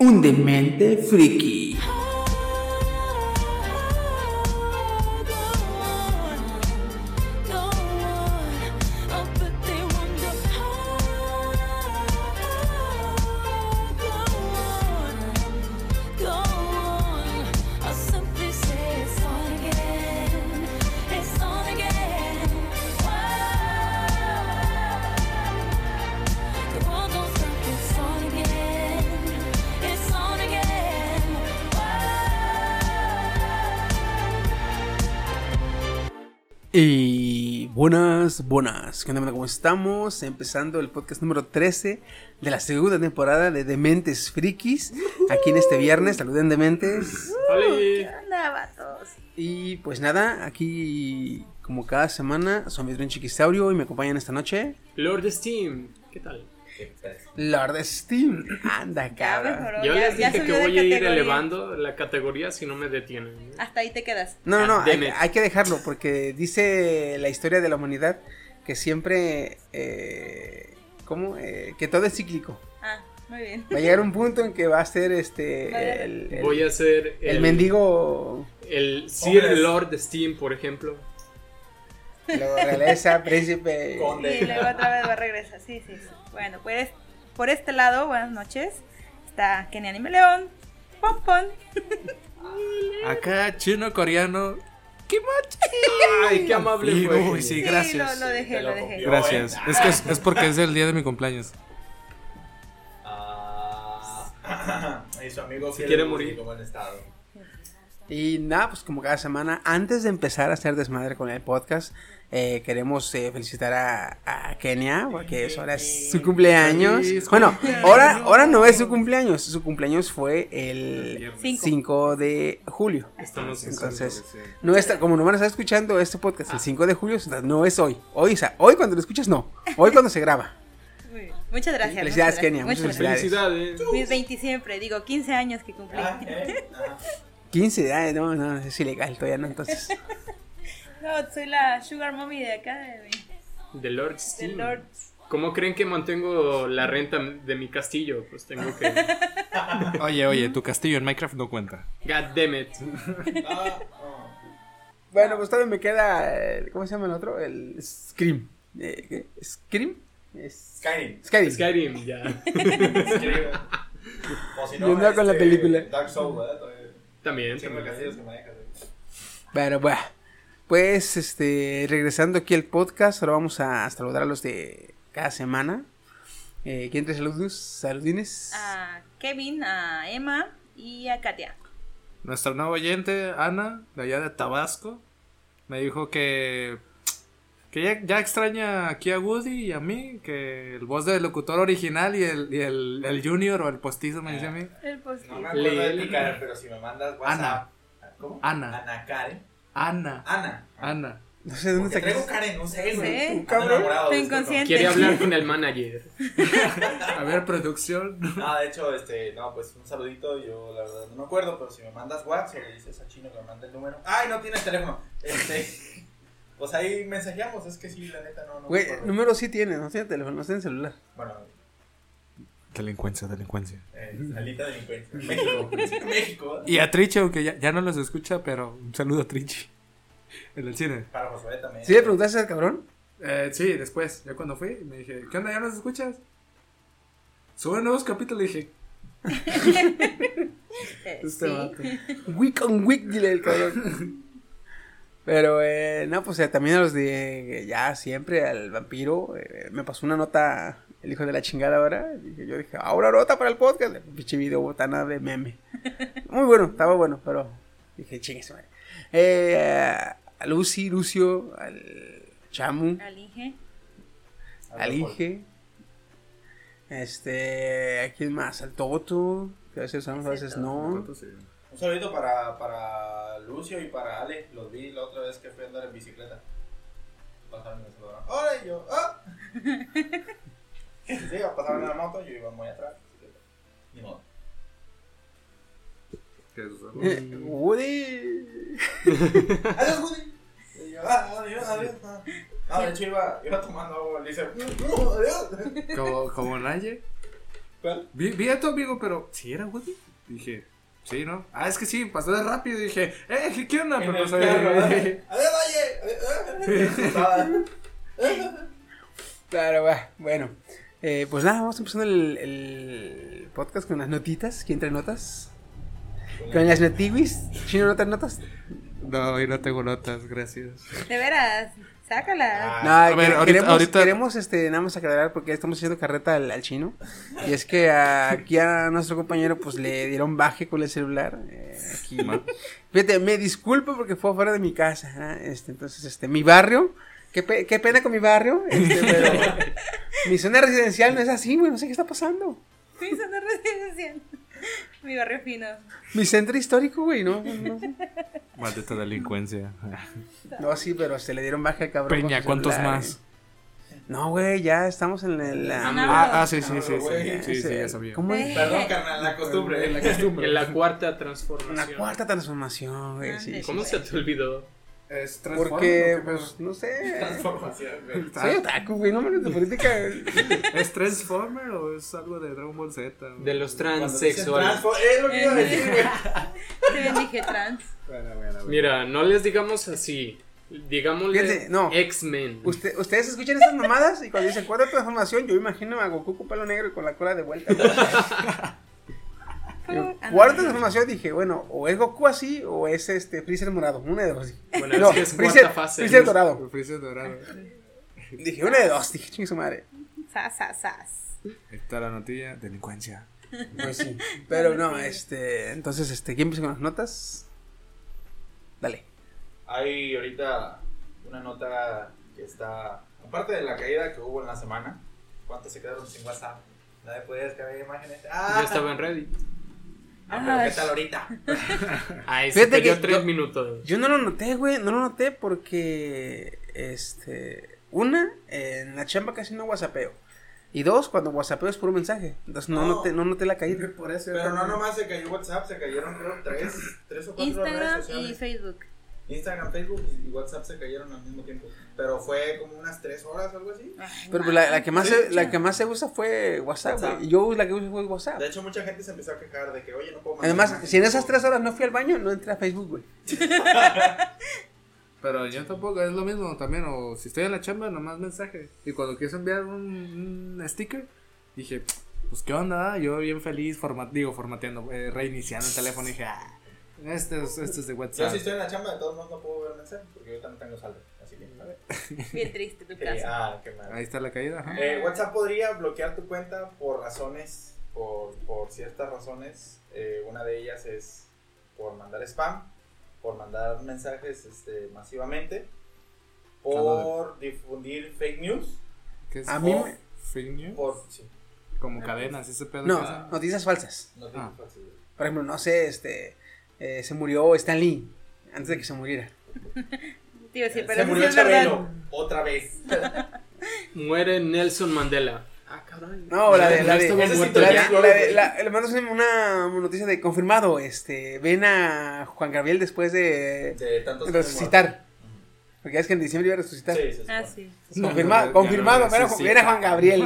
un demente friki. Buenas. ¿Qué onda? ¿Cómo estamos? Empezando el podcast número 13 de la segunda temporada de Dementes Frikis. Aquí en este viernes, saluden Dementes. ¿Qué onda, vatos? Y pues nada, aquí como cada semana, soy Midron Chiquisaurio y me acompañan esta noche. Lord Steam, ¿qué tal? Lord Steam. Anda, cabrón. Yo ya- les dije que voy a ir elevando la categoría si no me detienen. Hasta ahí te quedas. No, no, no, hay que dejarlo porque dice la historia de la humanidad que siempre, eh, ¿cómo? Eh, que todo es cíclico. Ah, muy bien. Va a llegar un punto en que va a ser este, Vale. el, el- Voy a ser el mendigo, El Sir. Lord Steam, por ejemplo. la realeza, príncipe. Conde. Y luego otra vez va a regresar. Sí, sí, sí. Bueno, pues por este lado, buenas noches. Está Kenny Anime León, Pompon. Acá, chino, coreano. Ay, qué amable Y, fue. uy, sí, gracias. lo, lo dejé, lo lo dejé. Gracias. Es que es, es porque es el día de mi cumpleaños. Ah, y su amigo Se quiere morir. buen estado. Y nada, pues como cada semana, antes de empezar a hacer desmadre con el podcast, eh, queremos eh, felicitar a, a Kenia, porque es ahora es su cumpleaños. Feliz Bueno, cumpleaños. ahora, ahora no es su cumpleaños, su cumpleaños fue el Cinco. 5 de julio. Estamos Entonces, no está, como no van a estar escuchando este podcast el 5 de julio, no es hoy. Hoy, o sea, hoy cuando lo escuchas, no. Hoy cuando se graba. Muchas gracias. Felicidades, muchas Kenia, gracias, muchas muchas Felicidades. gracias. Mis 20 siempre, digo 15 años que cumplí. Ah, eh, ah. 15, ay, no, no, es ilegal, todavía no, entonces. No, soy la Sugar Mommy de acá, de, The Lord de Steam. Lord. ¿Cómo creen que mantengo la renta de mi castillo? Pues tengo que. Oye, oye, tu castillo en Minecraft no cuenta. God damn it. Bueno, pues todavía me queda, eh, ¿cómo se llama el otro? El Scream. Eh, ¿qué? ¿Scream? Es- Skyrim. Skyrim. Skyrim, ya. Skyrim. O si Yo andaba con la película. Dark Souls, ¿verdad? También. También. castillos que manejas. güey. Bueno, bueno. Pues, este, regresando aquí al podcast, ahora vamos a saludar a los de cada semana. Eh, ¿Quién te saludos? Saludines. A Kevin, a Emma y a Katia. Nuestra nueva oyente, Ana, de allá de Tabasco, me dijo que. Que ya, ya extraña aquí a Woody y a mí, que el voz del locutor original y el, y el, el junior o el postizo me dice a mí. El post No me acuerdo de cara, pero si me mandas WhatsApp. ¿Cómo? Ana. Ana Karen. Ana. Ana. Ana. No sé dónde Porque está traigo Karen, no sé, güey. Sí. Ando enamorado Estoy este inconsciente. Quiere hablar con el manager. A ver, producción. Ah, de hecho, este, no, pues un saludito, yo la verdad no me acuerdo, pero si me mandas WhatsApp o le dices a Chino que me mande el número. ¡Ay, no tienes teléfono! Este, pues ahí mensajeamos, es que sí, la neta no, no Güey, número sí tiene, no tiene teléfono, no tiene celular. Bueno, Delincuencia, delincuencia. eh, salita delincuencia. México, México, ¿verdad? Y a Trichi, aunque ya, ya no los escucha, pero un saludo a Trichi. En el cine. Para Josué también. ¿Sí le preguntaste al cabrón? Eh, sí, después, ya cuando fui, me dije, ¿qué onda? ¿Ya nos escuchas? Sube nuevos capítulos, le dije, Eh, este sí. vato. Week on week, dile el cabrón. Pero, eh, no, pues eh, también a los de ya siempre, al vampiro, eh, me pasó una nota, el hijo de la chingada ahora. Dije, yo dije, ahora nota para el podcast. Pinche video botana de meme. Muy bueno, estaba bueno, pero dije, chingue su madre. Eh, a Lucy, Lucio, al Chamu, Al Inge. al Inge. Este, ¿a quién más? Al Toto. Que a veces usamos, a veces no. Un saludito para, para Lucio y para Ale. Los vi la otra vez que fui a andar en bicicleta. Pasaron y me saludaron. ¡Hola! Y yo, ¡ah! sí, pasaron en la moto, yo iba muy atrás. Ni modo. ¿Qué es eso? Eh, Woody. ¡Adiós, Woody! Y yo, ¡ah, adiós, adiós! ah". No, de hecho iba, iba tomando agua. Le dice, "No, adiós! Como, como Naye. ¿Cuál? Vi, vi a tu amigo, pero ¿sí era Woody? Dije, sí, ¿no? Ah, es que sí, pasó de rápido. Dije, eh, ¿qué onda? En Pero el no sabía. carro, ¿verdad? ¡Adiós, oye! ¡Adiós! Claro, va. Bueno, eh, pues nada, vamos empezando el, el podcast con las notitas. ¿Quién trae notas? Con las notiwis. ¿Chino no trae notas? No, hoy no tengo notas, gracias. De veras, sácala. Ah, No, a ver, ahorita- queremos, ahorita- queremos este, nada más aclarar porque estamos haciendo carreta al, al chino. Y es que aquí a nuestro compañero pues le dieron baje con el celular. eh, aquí. Fíjate, me disculpo porque fue afuera de mi casa. ¿ah? Este, entonces, este, mi barrio, qué, pe- qué pena con mi barrio, este, pero mi zona residencial no es así, güey, no sé qué está pasando. Mi zona residencial. Mi barrio fino. Mi centro histórico, güey, no, no, no, Maldita delincuencia. no, sí, pero se le dieron baje al cabrón. Peña, ¿cuántos celular, más? güey. No, güey, ya estamos en el... la- Ah, ah, sí, sí, sí, sí, sí, sí, ya sabía. ¿Cómo es? Perdón, carnal, la costumbre. La costumbre. En la cuarta transformación. cuarta transformación, güey, sí. ¿Cómo se te olvidó? Es Porque, pues, no sé. Transformación, güey. Soy otaku, güey, no me de política. ¿Es Transformer o es algo de Dragon Ball Z? De los transexuales. Es lo que iba a decir, güey. Dije trans. Bueno, bueno, bueno. Mira, no les digamos así. Digámosle no. X-Men. Usted- ustedes escuchan estas mamadas y cuando dicen cuarta transformación, yo imagino a Goku con pelo negro y con la cola de vuelta. Yo, Cuarta no. transformación dije, bueno, o es Goku así o es este Freezer morado, una de dos. Bueno, No, es que es Freezer, cuarta fase. Freezer dorado. Freezer dorado. Dije, una de dos, dije, chingue su madre. Sas, sas, sas. Está la notilla. Delincuencia. Pues sí. Pero no, este, entonces, este, ¿quién empieza con las notas? Dale. Hay ahorita una nota que está, aparte de la caída que hubo en la semana, ¿cuántos se quedaron sin WhatsApp? Nadie podía descargar imágenes. Ah, Yo estaba en Reddit. Ah, pero ¿qué tal ahorita? Ahí se Fíjate que tres yo- minutos. Yo no lo noté, güey, no lo noté porque, este, una, en la chamba casi no whatsappeo. Y dos, cuando whatsappeo es puro mensaje. Entonces no, No. noté, no noté la caída. Por eso. Pero no nomás se cayó WhatsApp, se cayeron creo tres, tres o cuatro redes Instagram y sociales. Facebook. Instagram, Facebook y WhatsApp se cayeron al mismo tiempo. Pero fue como unas tres horas o algo así. Pero pues, la, la que más Sí, se, la que más se usa fue WhatsApp, WhatsApp. yo la que uso fue WhatsApp. De hecho, mucha gente se empezó a quejar de que, oye, no puedo mandar Además, si en esas tres horas no fui al baño, no entré a Facebook, güey. Pero yo tampoco, es lo mismo también. O si estoy en la chamba, nomás mensaje. Y cuando quieres enviar un, un sticker, dije, pues qué onda. Yo bien feliz, forma, digo, formateando, eh, reiniciando el teléfono. Y dije, ah, este es, este es de Yo WhatsApp. si estoy en la chamba, de todos modos no puedo ver mensajes porque ahorita no tengo saldo. Así que. Bien triste tu caso. ah, qué mal. Ahí está la caída. ajá. Eh, WhatsApp podría bloquear tu cuenta por razones, por, por ciertas razones. Eh, una de ellas es por mandar spam, por mandar mensajes este, masivamente, por difundir fake news, ¿Qué es? a mí me- Fake news. por... Sí, Como cadenas, ese pedo. No, noticias falsas. no Ah. Por ejemplo, no sé, este, eh, se murió Stan Lee antes de que se muriera. Pero Se sí murió verdad. Chabelo, otra vez. Muere Nelson Mandela. Ah, cabrón. No, la de, la de, sí, la de- la de- la- le mandas una noticia de confirmado, este, ven a Juan Gabriel después de De tantos resucitar. Porque es que en diciembre iba a resucitar. Sí, sí, sí. Ah, sí. Confirmado, no confirmado, ven a, resucita. ven a Juan Gabriel.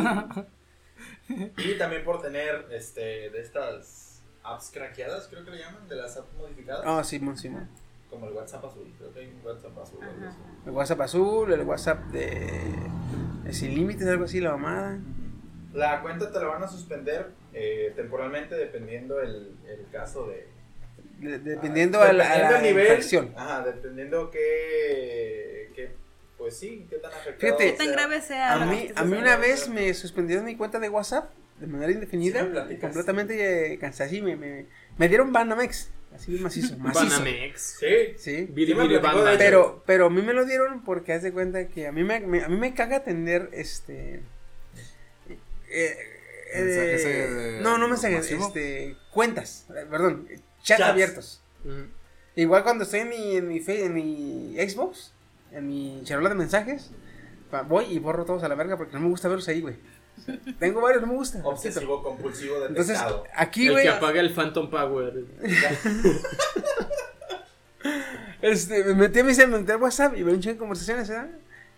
Y también por tener este, de estas apps craqueadas, creo que le llaman, de las apps modificadas. Ah, Simón, Simón. Como el WhatsApp azul, creo que hay un WhatsApp azul. así. El WhatsApp azul, el WhatsApp de, de sin límites, algo así, la mamada. La cuenta te la van a suspender eh, temporalmente dependiendo el, el caso de... De- dependiendo Ah, a la, a dependiendo la el nivel, infracción. Ajá, dependiendo qué, qué, pues sí, qué tan afectado Fíjate, ¿Qué tan grave sea? A mí, a mí una vez me suspendieron mi cuenta de WhatsApp de manera indefinida, Sí completamente eh, cansada, así me, me, me dieron Banamex, así macizo, macizo. Banamex. Sí, Sí. Biri, biri. Pero, pero a mí me lo dieron porque haz de cuenta que a mí me, me- a mí me caga tener este eh, Mensajes, eh, eh, no, no mensajes, este, cuentas, eh, perdón, chats, Chats. abiertos. Igual cuando estoy en mi, en mi, fe- en mi Xbox, en mi charola de mensajes, voy y borro todos a la verga porque no me gusta verlos ahí, güey. Tengo varios, no me gusta. Obsesivo compulsivo Entonces, detectado. aquí, El güey, que apaga el Phantom Power. este, me metí a mi me metí al WhatsApp y veía un chingo de conversaciones, ¿verdad?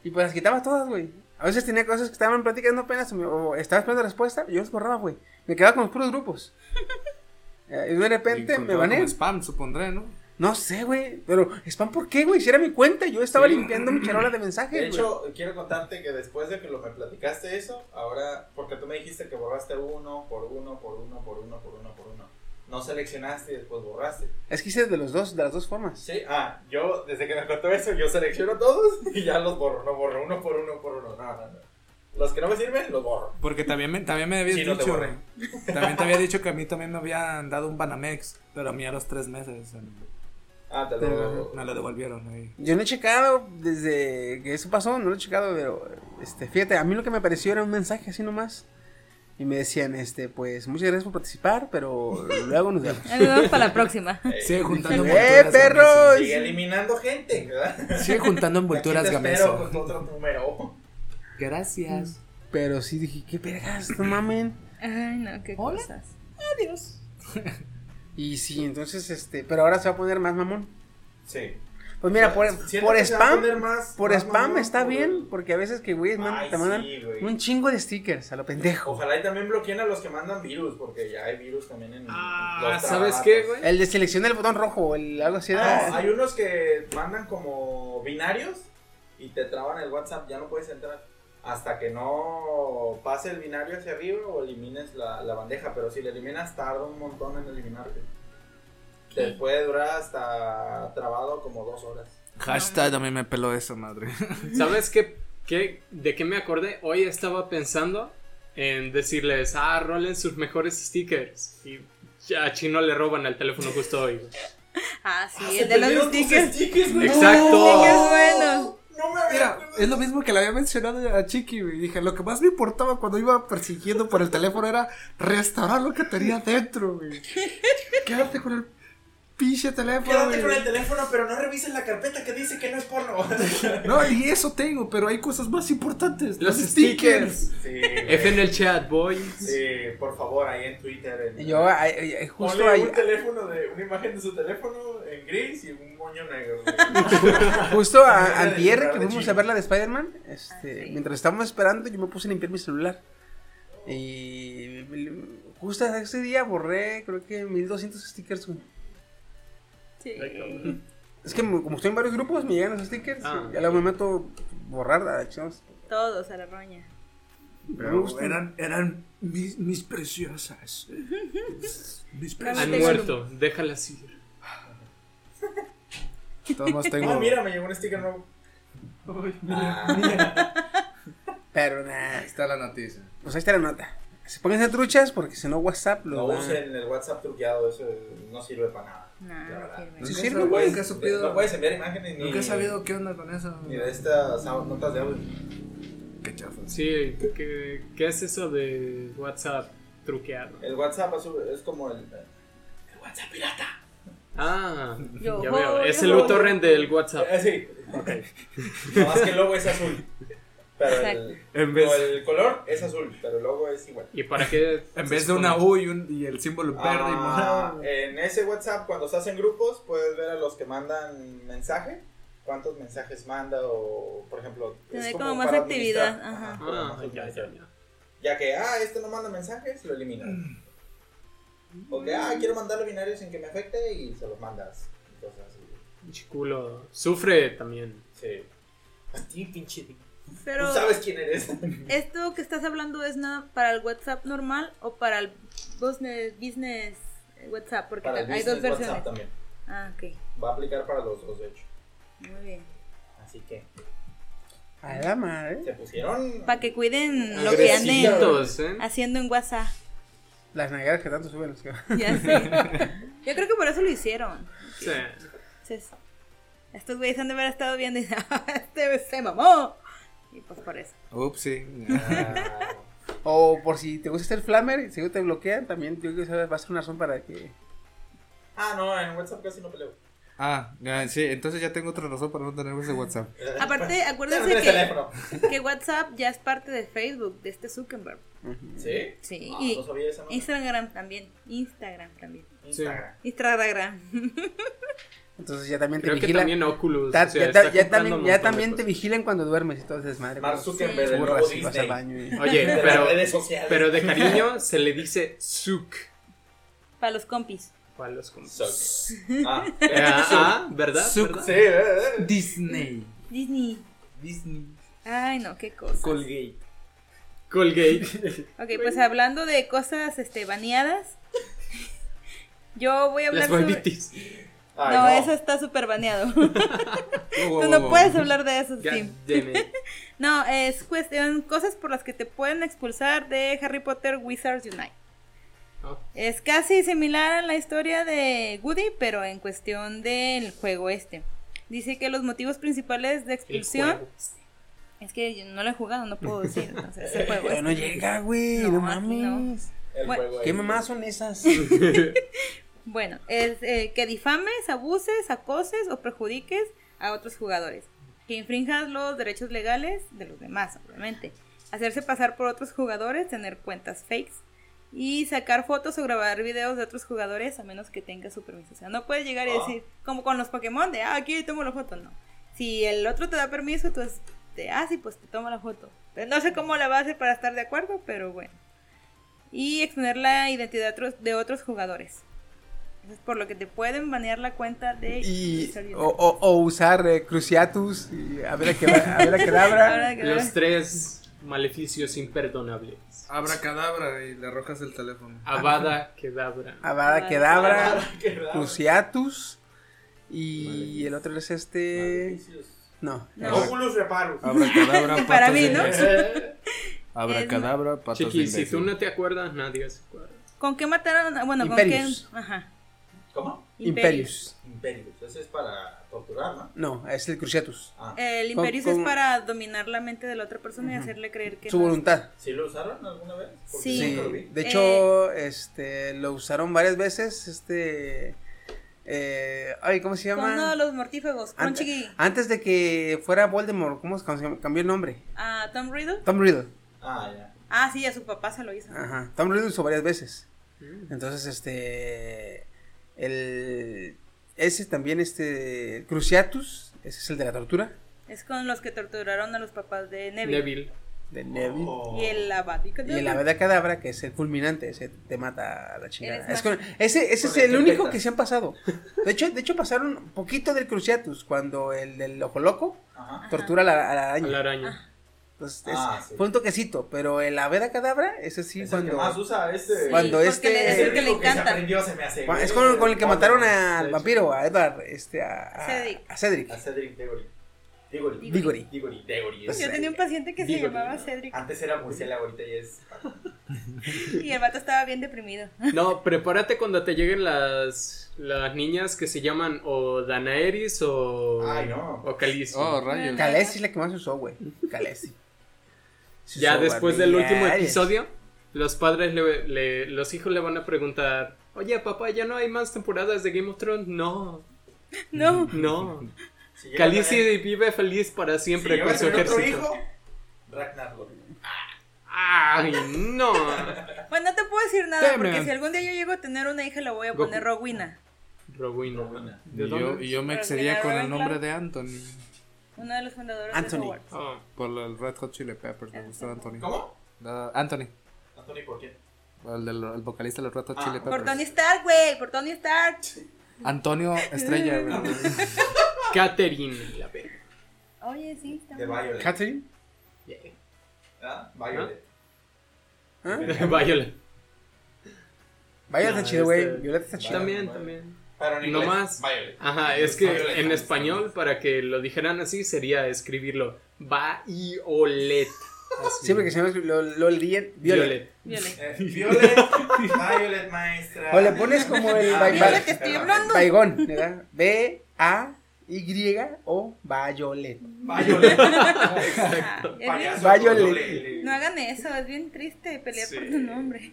Y pues las quitaba todas, güey. A veces tenía cosas que estaban platicando apenas o, me- o estaba esperando respuesta y yo los borraba, güey. Me quedaba con los puros grupos. Eh, y de repente Y me baneé. como spam, supondré, ¿no? No sé, güey. Pero, ¿spam por qué, güey? Si era mi cuenta, yo estaba Sí. limpiando mi charola de mensajes, De hecho, quiero contarte que después de que lo me platicaste eso, ahora, porque tú me dijiste que borraste uno por uno, por uno, por uno, por uno, por uno. No seleccionaste y después borraste. Es que hice de los dos, de las dos formas. Sí, ah, yo desde que me contó eso, yo selecciono todos y ya los borro. No borro uno por uno por uno. No, no, no. Los que no me sirven, los borro. Porque también me, también me habías Sí, no te dicho. borré. también te había dicho que a mí también me habían dado un Banamex. Pero a mí a los tres meses Ah, te Pero- lo. me lo devolvieron ahí. Yo no he checado desde que eso pasó, no lo he checado, pero este, fíjate, a mí lo que me pareció era un mensaje así nomás. Y me decían, este, pues, muchas gracias por participar, pero luego nos vemos. Nos vemos para la próxima. Eh, Sigue juntando ¡Eh, envolturas. perros! Gameses. Sigue eliminando gente, ¿verdad? Sigue juntando envolturas gameses. con otro número. Gracias. Pero sí dije, qué vergas, no mamen. Ay, no, qué Hola. cosas. Y sí, entonces, este, pero ahora se va a poner más mamón. Sí. Pues mira, por, por spam, más- por más spam mamón está por bien, porque a veces que güeyes man- te mandan sí, güey. un chingo de stickers a lo pendejo. Ojalá y también bloqueen a los que mandan virus, porque ya hay virus también en Ah, los ¿sabes trabajos. qué, güey? El de selecciona el botón rojo, el algo así. No, hay unos que mandan como binarios y te traban el WhatsApp, ya no puedes entrar hasta que no pase el binario hacia arriba o elimines la, la bandeja, pero si la eliminas tarda un montón en eliminarte. Te puede durar hasta trabado como dos horas. Hashtag también me peló eso, madre. ¿Sabes qué, qué? ¿De qué me acordé? Hoy estaba pensando en decirles, ah, rolen sus mejores stickers. Y ya a Chino le roban el teléfono justo hoy. Ah, sí, Se el de los stickers. Exacto. Stickers buenos. No me había Mira, es lo mismo que le había mencionado a Chiqui, güey. Dije, lo que más me importaba cuando iba persiguiendo por el teléfono era restaurar lo que tenía dentro, güey. Quédate con el pinche teléfono, Quédate güey. con el teléfono, pero no revises la carpeta que dice que no es porno. No, y eso tengo, pero hay cosas más importantes. Los stickers. Sí, F en el chat, boys. Sí, por favor, ahí en Twitter. En, Yo, ay, justo Ponle ahí, un teléfono de una imagen de su teléfono en gris y un moño negro. justo a, disfrutar que fuimos a ver la de Spider-Man, este, Ah, sí. mientras estábamos esperando, yo me puse a limpiar mi celular. Y justo ese día borré, creo que 1200 stickers, güey. Sí. Es que como estoy en varios grupos, me llegan los stickers. Ah. y ya luego me meto borrar, ah, chingados. Todos a la roña. Pero eran, eran mis, mis preciosas. Mis Han preciosas. tengo- muerto, déjalas ir. Todos tengo. Ah, mira, me llegó un sticker nuevo. Ah, Pero nada, Ahí está la noticia. pues ahí está la nota. Se pónganse truchas porque si no WhatsApp los no usen el WhatsApp truqueado, eso no sirve para nada. No, la no sirve. No güey. Nunca he sabido- no puedes enviar imágenes ni, Nunca he sabido qué onda con eso. ni de estas notas de audio. Qué chafa. Sí, ¿qué, qué es eso de WhatsApp truqueado? El WhatsApp es como el, el WhatsApp pirata. Ah, Yo ya veo. Es yo el voy. utorrent del WhatsApp. Eh, sí. Nada más que el logo es azul. Pero el, En vez- no, el color es azul, pero el logo es igual. ¿Y para qué? En vez de una U y, un- y el símbolo verde y Ah, morado. en ese WhatsApp, cuando estás en grupos, puedes ver a los que mandan mensaje. ¿Cuántos mensajes manda? O, por ejemplo, es como como más para actividad, ajá. Ah, sus ya, ya, mensajes. ya. Ya que, ah, este no manda mensajes, lo eliminas. O que, ah, quiero mandarle binarios sin que me afecte y se los mandas. y Cosas así. Pinche culo. Sufre también. Sí. A ti, pinche. Pero Tú sabes quién eres. esto que estás hablando es nada para el WhatsApp normal o para el business, business WhatsApp, porque para el hay dos versiones. WhatsApp también. Ah, ok. Va a aplicar para los dos, de hecho. Muy bien. Así que, A la madre. se pusieron. Para que cuiden lo que anden ¿eh? haciendo en WhatsApp. Las nalgadas que tanto suben. los que- Ya sé. Yo creo que por eso lo hicieron. Sí. Entonces, estos güeyes han de haber estado viendo y dicen, "Ah, este se mamó. Y pues por eso. Ups, sí. Ah, O por si te gusta el flamer y si te bloquean, también yo creo que va a ser una razón para que... Ah, no, en WhatsApp casi no peleo. Ah, sí, entonces ya tengo otra razón para no tener ese WhatsApp. Aparte, Ya no acuérdense que, que WhatsApp ya es parte de Facebook, de este Zuckerberg. ¿Sí? Sí, Ah, y no sabía esa. Instagram también. Instagram también. Instagram. Instagram. Entonces ya también te Creo que vigilan. también Oculus. Ta- o sea, ya, ta- también, ya también te vigilan cuando duermes y todo ese desmadre. Mark Zuckerberg, el burras y vas al baño y- Oye, pero, pero de cariño se le dice Zuc. Para los compis. Para los com- Suck. Ah, Eh, ah, ¿verdad? Sí, eh, eh. Disney. Disney. Disney. Ay, no, qué cosa. Colgate. Colgate. Ok, pues hablando de cosas este, baneadas. Yo voy a hablar Las sobre... Ay, no, eso está súper baneado. Tú no puedes hablar de eso, it. No, es cuestión, cosas por las que te pueden expulsar de Harry Potter Wizards Unite. Oh, Es casi similar a la historia de Woody, pero en cuestión del juego este. Dice que los motivos principales de expulsión es que yo no lo he jugado, no puedo decir. Entonces, el juego Pero no este. llega, güey, no, No, aquí no. mames. El Bueno, juego ¿Qué mamás son esas? Bueno, es eh, que difames, abuses, acoses o perjudiques a otros jugadores. Que infrinjas los derechos legales de los demás, obviamente. Hacerse pasar por otros jugadores, tener cuentas fakes. Y sacar fotos o grabar videos de otros jugadores a menos que tengas su permiso. O sea, no puedes llegar y Ah. decir, como con los Pokémon, de, ah, aquí tomo la foto. No. Si el otro te da permiso, tú es de, ah, sí, pues te tomo la foto. Pero no sé cómo la va a hacer para estar de acuerdo, pero bueno. Y exponer la identidad de otros jugadores. Por lo que te pueden banear la cuenta de Y, o, o, o usar eh, Cruciatus y a ver a qué, a ver a qué Ahora dabra. que- Los tres maleficios imperdonables. Abracadabra y le arrojas el teléfono. Avada Kedavra. Avada raro. Cruciatus y el otro es este... No. No. Oculus Reparus. Abracadabra, Para mí, de ¿no? imbécil. Abracadabra, patas de Chiqui, si tú no te acuerdas, nadie se acuerda. ¿Con qué mataron? Bueno, Imperius. con qué. Ajá. ¿Cómo? Imperius. Imperius. Ese es para torturar, ¿no? No, es el Cruciatus. Ah. El Imperius es para dominar la mente de la otra persona y hacerle creer que. Su no- voluntad. ¿Sí lo usaron alguna vez? Porque Sí. Sí, lo vi. de hecho, este, lo usaron varias veces, este, eh, ay, ¿cómo se Con uno de llama? los mortífagos, antes de que fuera Voldemort, ¿cómo se cambió el nombre? A Tom Riddle. Tom Riddle. Ah, ya. Ah, sí, a su papá se lo hizo. Ajá. Tom Riddle usó varias veces. Entonces, este, el, ese también, este, Cruciatus, ese es el de la tortura, Es con los que torturaron a los papás de Neville. Neville. de Neville. Oh. Y el Abadica. Y el Cadabra, que es el fulminante, ese te mata a la chingada. Es con- ese ese es el único que se han pasado. De hecho, de hecho pasaron un poquito del Cruciatus, cuando el del ojo loco Ajá. tortura a la, a la A araña. la araña. Entonces, es- Ah, sí. fue un toquecito, pero el Aveda Cadabra, ese sí, Es el que cuando... más usa este. Cuando porque este- le- Es es el que le único que se encanta. aprendió, se me hace. Es güey, con, con el que mataron al vampiro, a Edward, este, a, Cedric. a Cedric. A Cedric Diggory. Diggory. Diggory. Diggory. Diggory. Pues, Yo tenía un paciente que se llamaba Cedric Antes era murciélago, ahorita ya es. y el vato estaba bien deprimido. No, prepárate cuando te lleguen las, las niñas que se llaman o Danaeris o. Ay, no. O Khaleesi. Oh, rayos. Khaleesi es la que más usó, güey. Khaleesi. Ya después del último episodio, los padres le, le- los hijos le van a preguntar, oye papá, ¿ya no hay más temporadas de Game of Thrones? No, No. no. Si Khaleesi vive feliz para si siempre con su tener otro ejército. hijo, Ragnar. Ay, no. Bueno, no te puedo decir nada Damn porque si algún día yo llego a tener una hija, le voy a poner Rowena. Rowena. Rowena. ¿De Y yo, y yo me excedía con la el nombre de Anthony. Uno de los fundadores Anthony. de Hogwarts. Ah, Por el Red Hot Chili Peppers, me gustaba Anthony. ¿Cómo? Ah, Anthony, Anthony, ¿por qué? el, del, el vocalista de los Red Hot Ah. Chili Por Tony Peppers. Stark, güey, por Tony Stark. Antonio Estrella, güey. Catherine, la verga. Oye, sí, está De. Violet. Catherine. ¿Ah? Violet. ¿Ah? Violet. No, está chido, güey. este- Violeta está chido. También, Violet. también. Pero en No inglés, más. Violet. Ajá, es que Violet. en español, para que lo dijeran así, sería escribirlo Violet. Así. Siempre que se llama lo, lo Violet. Violet. Violet. Eh, Violet. Violet, maestra. O le pones como el Ah, ba- Violet, ba- te estoy perdón. hablando. Baigón, ¿verdad? B A Y o Violet. Violet. Payaso Violet. no hagan eso, es bien triste pelear por tu nombre.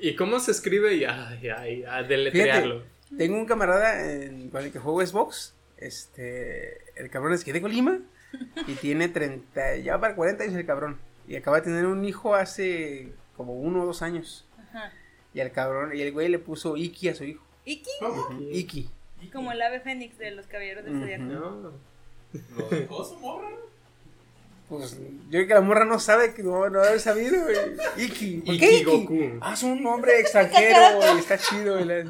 ¿Y cómo se escribe? Y ay, ay, a deletrearlo. Tengo un camarada en- con el que juego Xbox. Este. El cabrón es que de Colima. Y tiene 30. Ya para 40 años el cabrón. Y acaba de tener un hijo hace como uno o dos años. Ajá. Y al cabrón. Y el güey le puso Iki a su hijo. Iki, ¿Cómo? Iki. como el ave fénix de los caballeros del zodiaco. No. ¿Lo dejó su morra? Pues yo creo que la morra no sabe que no, no haber sabido, güey. Iki. ¿Por qué Iki? Goku. Ah, es un nombre extranjero, güey. Está chido, güey.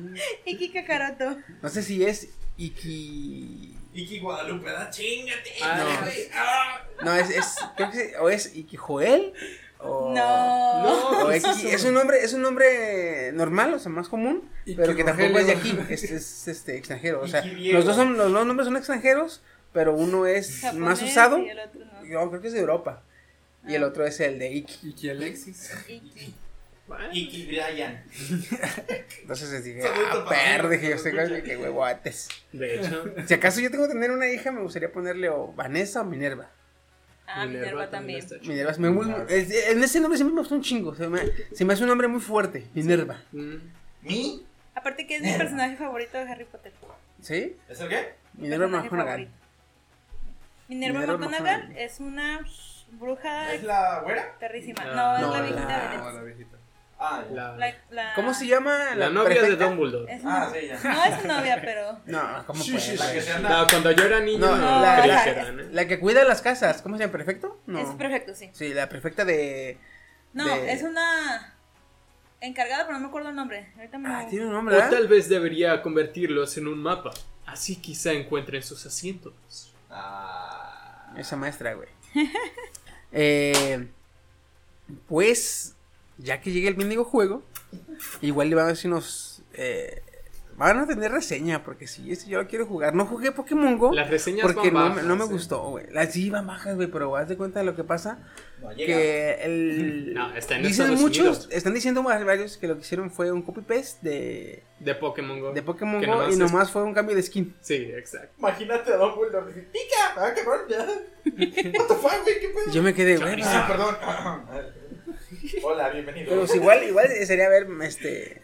Iki Kakaroto. No sé si es Iki. Iki Guadalupe, da chingate. Ah. Ah. No, es, es, creo que o es Iki Joel o... No. No. o Iki- es un nombre, es un nombre normal, o sea, más común, Iki pero que tampoco es de aquí, es, es, este extranjero, o sea, los dos son, los dos nombres son extranjeros, pero uno es Japonés más usado, y el otro no. Yo creo que es de Europa, y el Ah. otro es el de Iki, que Alexis. Iki. Iki Brian. entonces les dije, ah, perro, dije, yo sé que huevotes, de hecho, si acaso yo tengo que tener una hija, me gustaría ponerle o Vanessa o Minerva, Ah, Minerva también. chido. Minerva es muy, muy- es- en ese nombre siempre me gustó un chingo, se me, se me hace un nombre muy fuerte, Minerva, Mm. ¿Mi? Aparte que es mi personaje favorito de Harry Potter. ¿sí? ¿Es el qué? Mi Minerva favorito. Minerva, Minerva McGonagall es una bruja ¿Es la güera? perrísima. Ah, No, es no, la la- viejita de Ah, la viejita. Ah. La, La- la- ¿Cómo se llama? la novia de? Dumbledore. Es una- Ah, sí, ya. No es su novia, pero. No, ¿cómo Sí, La que se anda. No, cuando yo era niño No, no, la- que eran, ¿eh? La que cuida las casas, ¿cómo se llama? ¿Perfecto? No. Es perfecto, sí. Sí, la prefecta de. No, de- es una encargada, pero no me acuerdo el nombre. Ahorita me Ah, tiene un nombre, O tal vez debería convertirlos en un mapa. Así quizá encuentren sus asientos. Ah. Esa maestra, güey. eh, pues, ya que llegue el mendigo juego, igual le van a ver si nos. eh, van a tener reseña, porque si este yo lo quiero jugar. No jugué Pokémon Go. Las reseñas Porque van no, bajas, me- no me ¿eh? gustó, güey. Las sí iban bajas, güey, pero haz de cuenta de lo que pasa. No llega. que el No, está en dicen Estados muchos Unidos. están diciendo varios que lo que hicieron fue un copy paste de, De Pokémon Go. de Pokémon Go nomás y es- nomás fue un cambio de skin Sí, exacto. Imagínate a Dumbledore decir, ¡Pica! ¡Ah, cabrón! Ya. What the fuck, güey? ¿Qué pedo? yo me quedé güey Ah, perdón. Hola, bienvenido. pero pues igual igual sería ver este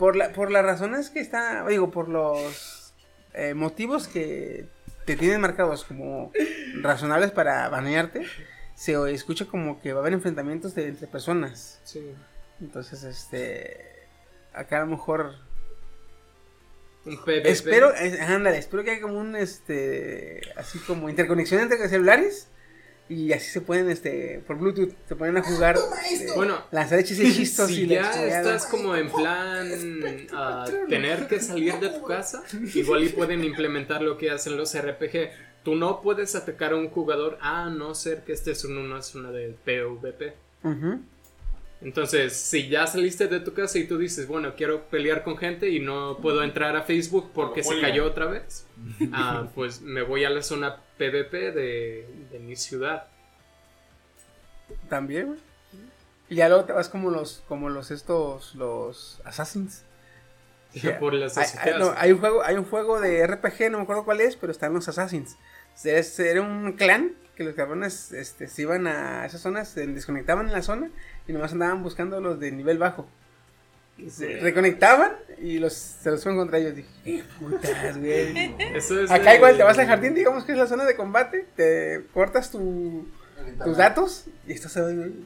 por la por las razones que está digo por los eh, motivos que te tienen marcados como razonables para banearte se escucha como que va a haber enfrentamientos de, entre personas Sí. entonces este acá a lo mejor. Espero, eh, ándale, espero que haya como un, este, así como interconexión entre celulares y así se pueden, este, por Bluetooth, se ponen a jugar, este, Bueno, lanzar hechos y chistos si y ya estás como en plan a tener que salir de tu casa, igual y pueden implementar lo que hacen los RPG. Tú no puedes atacar a un jugador a no ser que estés en una zona de PvP. Ujú. Entonces, si ya saliste de tu casa y tú dices, bueno, quiero pelear con gente y no puedo entrar a Facebook porque se cayó otra vez, ah, pues me voy a la zona PvP de, de mi ciudad. También, güey. Y ya luego te vas como los, como los estos, los Assassins. Por las Hay, hay- no, hay un juego, hay un juego de RPG, no me acuerdo cuál es, pero están los Assassins. Era un clan que los cabrones este, se iban a esas zonas, se desconectaban en la zona y nomás andaban buscando los de nivel bajo. Se reconectaban y los, se los fueron contra ellos. Dije, qué putas, güey. Eso es Acá de- igual te vas al jardín, digamos que es la zona de combate, te cortas tu, tus datos y estás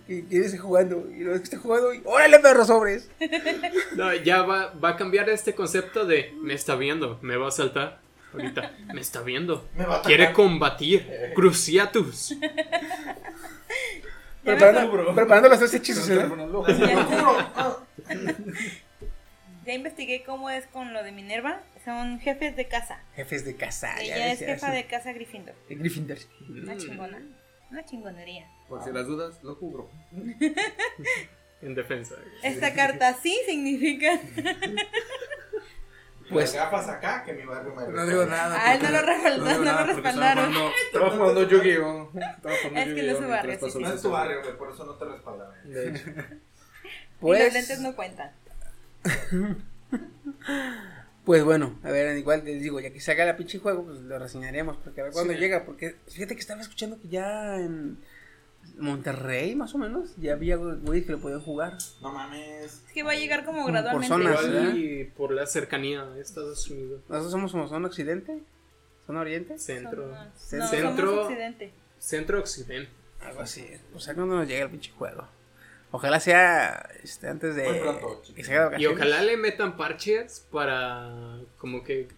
y quieres ir jugando. Y luego que esté jugando y ¡órale, perro sobres! No, ya va, va a cambiar este concepto de me está viendo, me va a saltar. Ahorita, me está viendo. Me va a. Quiere combatir. Cruciatus. Preparando, preparando los tres hechizos. Ya investigué cómo es con lo de Minerva. Son jefes de casa. Jefes de casa. ya Ella es jefa así. de casa Gryffindor. de Gryffindor. Una chingona. Una chingonería. Por si las dudas, lo cubro. En defensa. Esta carta sí significa. Pues gafas acá, que mi barrio me No digo nada. Ah, porque- no lo respaldaron, no nada lo respaldaron. Estaba jugando, estaba jugando Yu-Gi-Oh! Es que no es su barrio, sí, sí. No es tu barrio, güey, por eso no te respaldan. De hecho. y Pues, los lentes no cuentan. Pues bueno, a ver, igual les digo, ya que salga la pinche juego, pues lo reseñaremos, porque a ver cuándo Sí. llega, porque fíjate que estaba escuchando que ya en Monterrey, más o menos, ya había güeyes que lo podían jugar. No mames. Es que va a llegar como Como por gradualmente. zonas. Igual y por la cercanía a Estados Unidos. Nosotros somos como zona occidente, zona oriente, Centro. No, Centro. somos occidente. Centro occidente. algo así. O sea, cuando nos llegue el pinche juego. Ojalá sea este, antes de pronto, que chicos. se haga Y ojalá le metan parches para como que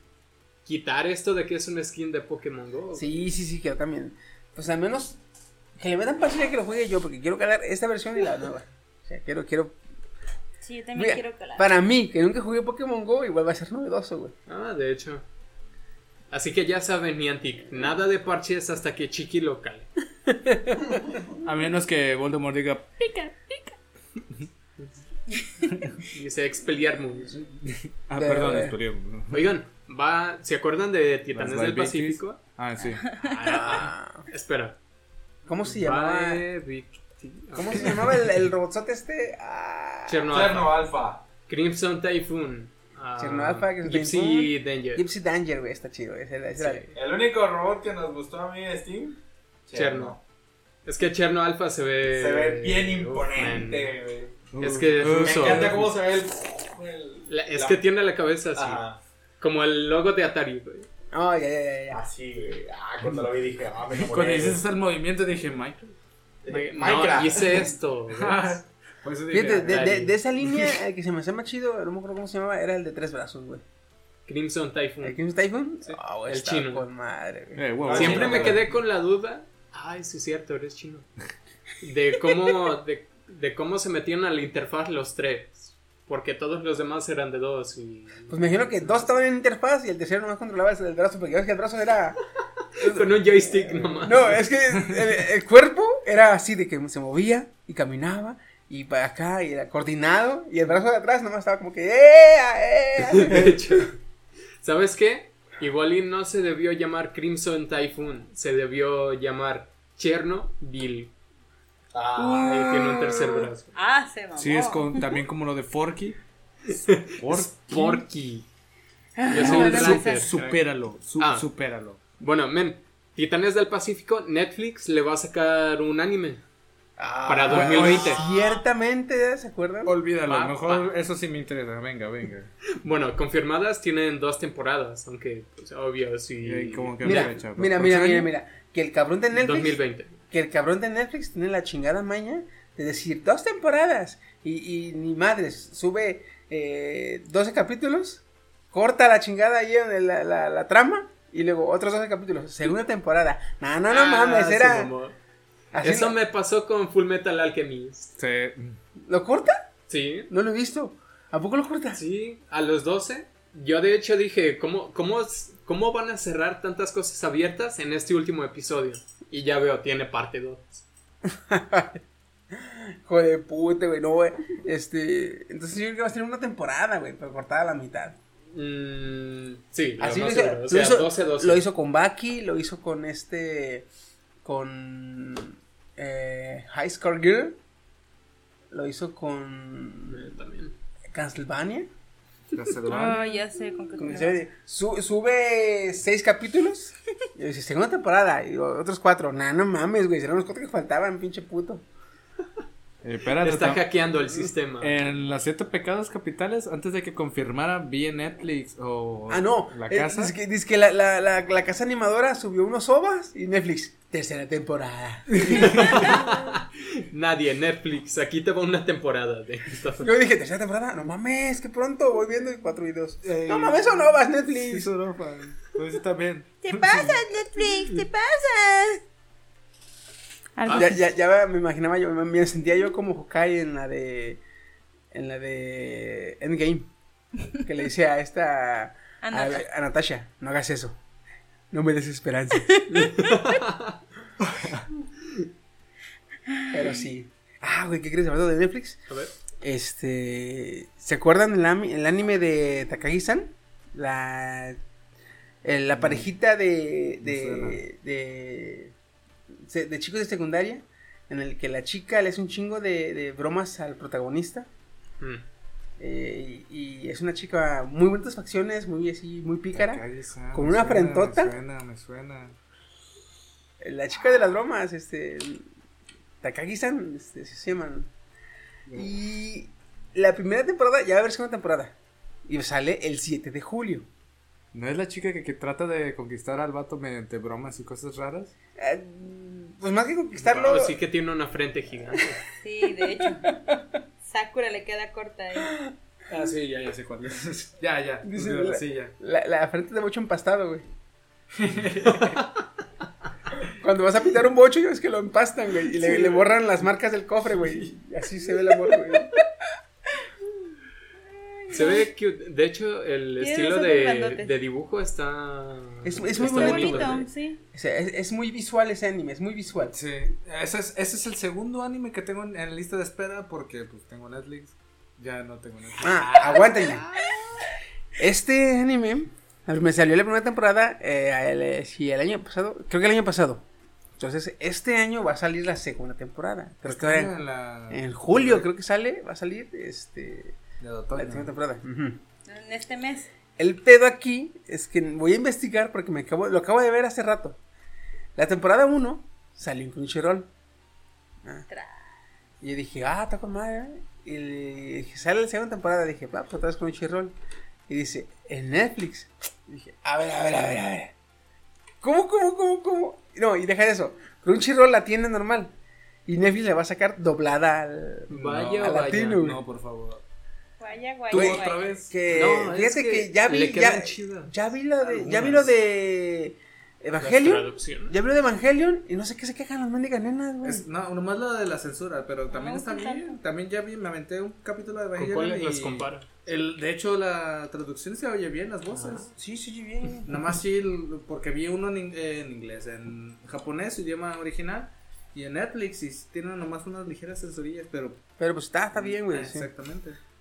quitar esto de que es un skin de Pokémon Go. Sí, sí, sí, que lo cambien. Pues al menos que le metan partida que lo juegue yo, porque quiero calar esta versión y la nueva. O sea, quiero, quiero. Sí, yo también Mira, quiero calar. para mí, que nunca jugué Pokémon Go, igual va a ser novedoso, güey. Ah, de hecho. Así que ya saben, Niantic, nada de parches hasta que Chiqui lo cale. A menos que Voldemort diga, Dice Expelliarmus. ah, De- perdón, esperemos. Oigan, va, ¿se acuerdan de Titanes del. Pacífico? Ah, sí. Ah, Espera. ¿Cómo se llamaba? ¿Cómo se llamaba el, el robotzote este? Ah, Cherno Cherno Alpha. Alpha. Crimson Typhoon. ah, Cherno Alpha, Crimson Gypsy Typhoon. Danger. Gypsy Danger, güey, está chido. Sí. El único robot que nos gustó a mí de Steam. Cherno. Es que Cherno Alpha se ve. Se ve bien imponente, güey. Es que es Uh, Me encanta cómo se ve el. el- La- es la- que tiene la cabeza así. Ajá. Como el logo de Atari, güey. Oh, ya, ya, ya, ya. Así, güey. Ah, cuando lo vi dije, ah, me Cuando dices el movimiento dije, Michael. Eh, No, Minecraft. hice esto. dije, Fíjate, de, de, Atari. de esa línea, el que se me hacía más chido, no me acuerdo cómo se llamaba, era el de tres brazos, güey. Crimson ¿El Typhoon. Crimson Typhoon? Sí, Ah, güey, el chino. Con madre, güey. eh. Ah, Siempre sí, me no, quedé con la duda. Ay, sí es cierto, eres chino. De cómo, de, de cómo se metían a la interfaz los tres. Porque todos los demás eran de dos y. Pues me imagino que dos estaban en interfaz y el tercero nomás controlaba el brazo, porque ves que el brazo era... Con un joystick nomás. No, es que el, el cuerpo era así de que se movía y caminaba y para acá y era coordinado y el brazo de atrás nomás estaba como que ¡eh! ¡eh! De hecho, ¿sabes qué? Igual y no se debió llamar Crimson Typhoon, se debió llamar Chernobyl. Ah, Ahí tiene un tercer brazo. Ah, se mamó. Sí, es con- también como lo de Forky. Forky. Porky. Ah, Yo soy no, un no, trunker. no, Supéralo, su- Ah. supéralo. Bueno, men, Titanes del Pacífico, Netflix le va a sacar un anime Ah, para 2020. Ciertamente, ¿se acuerdan? Olvídalo, Va, mejor va. eso sí me interesa. Venga, venga. Bueno, confirmadas tienen dos temporadas, aunque, pues, obvio, sí. Y como que Mira, mira, ¿próximo mira, mira, mira. Que el cabrón de Netflix 2020. Que el cabrón de Netflix tiene la chingada maña de decir dos temporadas y, y ni madres, sube eh, 12 capítulos, corta la chingada ahí en la, la- la trama y luego otros 12 capítulos, segunda temporada. No, no, no Ah, mames, era... Eso lo, me pasó con Full Metal Alchemist. Sí. ¿Lo corta? Sí, No lo he visto. ¿A poco lo corta? sí, a los 12. Yo de hecho dije, ¿cómo, cómo, es- ¿cómo van a cerrar tantas cosas abiertas en este último episodio? Y ya veo, tiene parte 2. Joder, de puta, güey, no, güey. Este, entonces yo creo que va a ser una temporada, güey, pero cortada a la mitad. Mm, sí, lo Así lo. O lo sea, hizo- 12, 12. lo hizo con Baki, lo hizo con este, con eh, High Score Girl, lo hizo con Eh, también. Castlevania. Ah, ya sé con qué te. Su- sube seis capítulos. Y dice, segunda temporada. Y otros cuatro. Nah, no mames, güey. Serán los cuatro que faltaban, pinche puto. Eh, espérate, Está hackeando el sistema. En las siete pecados capitales, antes de que confirmara bien Netflix o Ah, no. la eh, casa. dice que, dice que la, la, la, la casa animadora subió unos ovas y Netflix. Tercera temporada. Nadie, Netflix, aquí te va una temporada de. Yo dije, tercera temporada. No mames, que pronto voy viendo cuatro videos. Eh, no mames, son ovas, Sí, Netflix. eso no, pa- pues sí, también. ¿Te pasa, Netflix? ¿Te pasa? Ya, ya, ya me imaginaba yo, me, me sentía yo como Hawkeye en la de. En la de. Endgame. Que le dice a esta. A a, Nata. a Natasha, no hagas eso. No me des esperanza. Pero sí. Ah, güey, ¿qué crees? Hablando de Netflix. A ver. Este. ¿Se acuerdan el, el anime de Takagi-san? La. la parejita de. De, de. De chicos de secundaria. En el que la chica le hace un chingo de, de bromas al protagonista. Mm. eh, y, y es una chica muy bonitas facciones, muy así, muy pícara. Takagi-san, con una suena, frentota. Me suena, me suena. La chica de las bromas, este. Takagi-san, este, se llaman. Y la primera temporada, ya va a haber segunda temporada. Y sale el 7 de julio. ¿No es la chica que, que trata de conquistar al vato mediante bromas y cosas raras? Eh, pues más que conquistarlo. Wow, sí que tiene una frente gigante. Sí, de hecho. Sakura le queda corta ahí. Ah, sí, ya, ya sé cuál es. ya, ya. Dice la- sí, ya. La, la frente de bocho empastado, güey. Cuando vas a pitar un bocho, es que lo empastan, güey. Y le, le borran las marcas del cofre, güey. Y así se ve el amor, güey. Se ve cute. De hecho, el estilo de, dibujo está. Es- es muy está bonito, sí. O sea, es, es muy visual ese anime, es muy visual. Sí, ese es, ese es el segundo anime que tengo en, en la lista de espera porque pues tengo Netflix. Ya no tengo Netflix. Ah, aguántenme. Este anime me salió la primera temporada eh, el, sí, el año pasado, creo que el año pasado. Entonces, este año va a salir la segunda temporada. Creo Está que en, la- en julio creo que sale, va a salir este de la otoño. segunda temporada. En este mes. El pedo aquí es que voy a investigar porque me acabo, lo acabo de ver hace rato. La temporada 1 salió en Crunchyroll. Ah. Y yo dije, ah, está con madre. ¿eh? Y dije, sale la segunda temporada. Dije, va, pues otra vez Crunchyroll. Y dice, en Netflix. Y dije, a ver, a ver, a ver, a ver. ¿Cómo, cómo, cómo, cómo? No, y deja de eso. Crunchyroll la tiene normal. Y Netflix la va a sacar doblada al. Vaya, al vaya. latino. No, por favor. Guaya, guaya, ¿Tú guaya. otra vez? Que, No, es fíjate que, que ya vi, ya, ya vi lo de, ya vi Algunas. lo de Evangelion, ya vi lo de Evangelion y no sé qué se quejan las mendigas nenas, güey. Es, no, nomás la de la censura, pero también No, está bien. tanto. También ya vi, me aventé un capítulo de ¿Con Evangelion cuáles y las compara? El, de hecho, la traducción se oye bien, las voces. Sí, sí, sí, bien. Nomás sí, el- porque vi uno en, en inglés, en japonés, su idioma original, y en Netflix, y tienen nomás unas ligeras censurillas, pero... Pero pues está, está bien, güey. Ah, sí.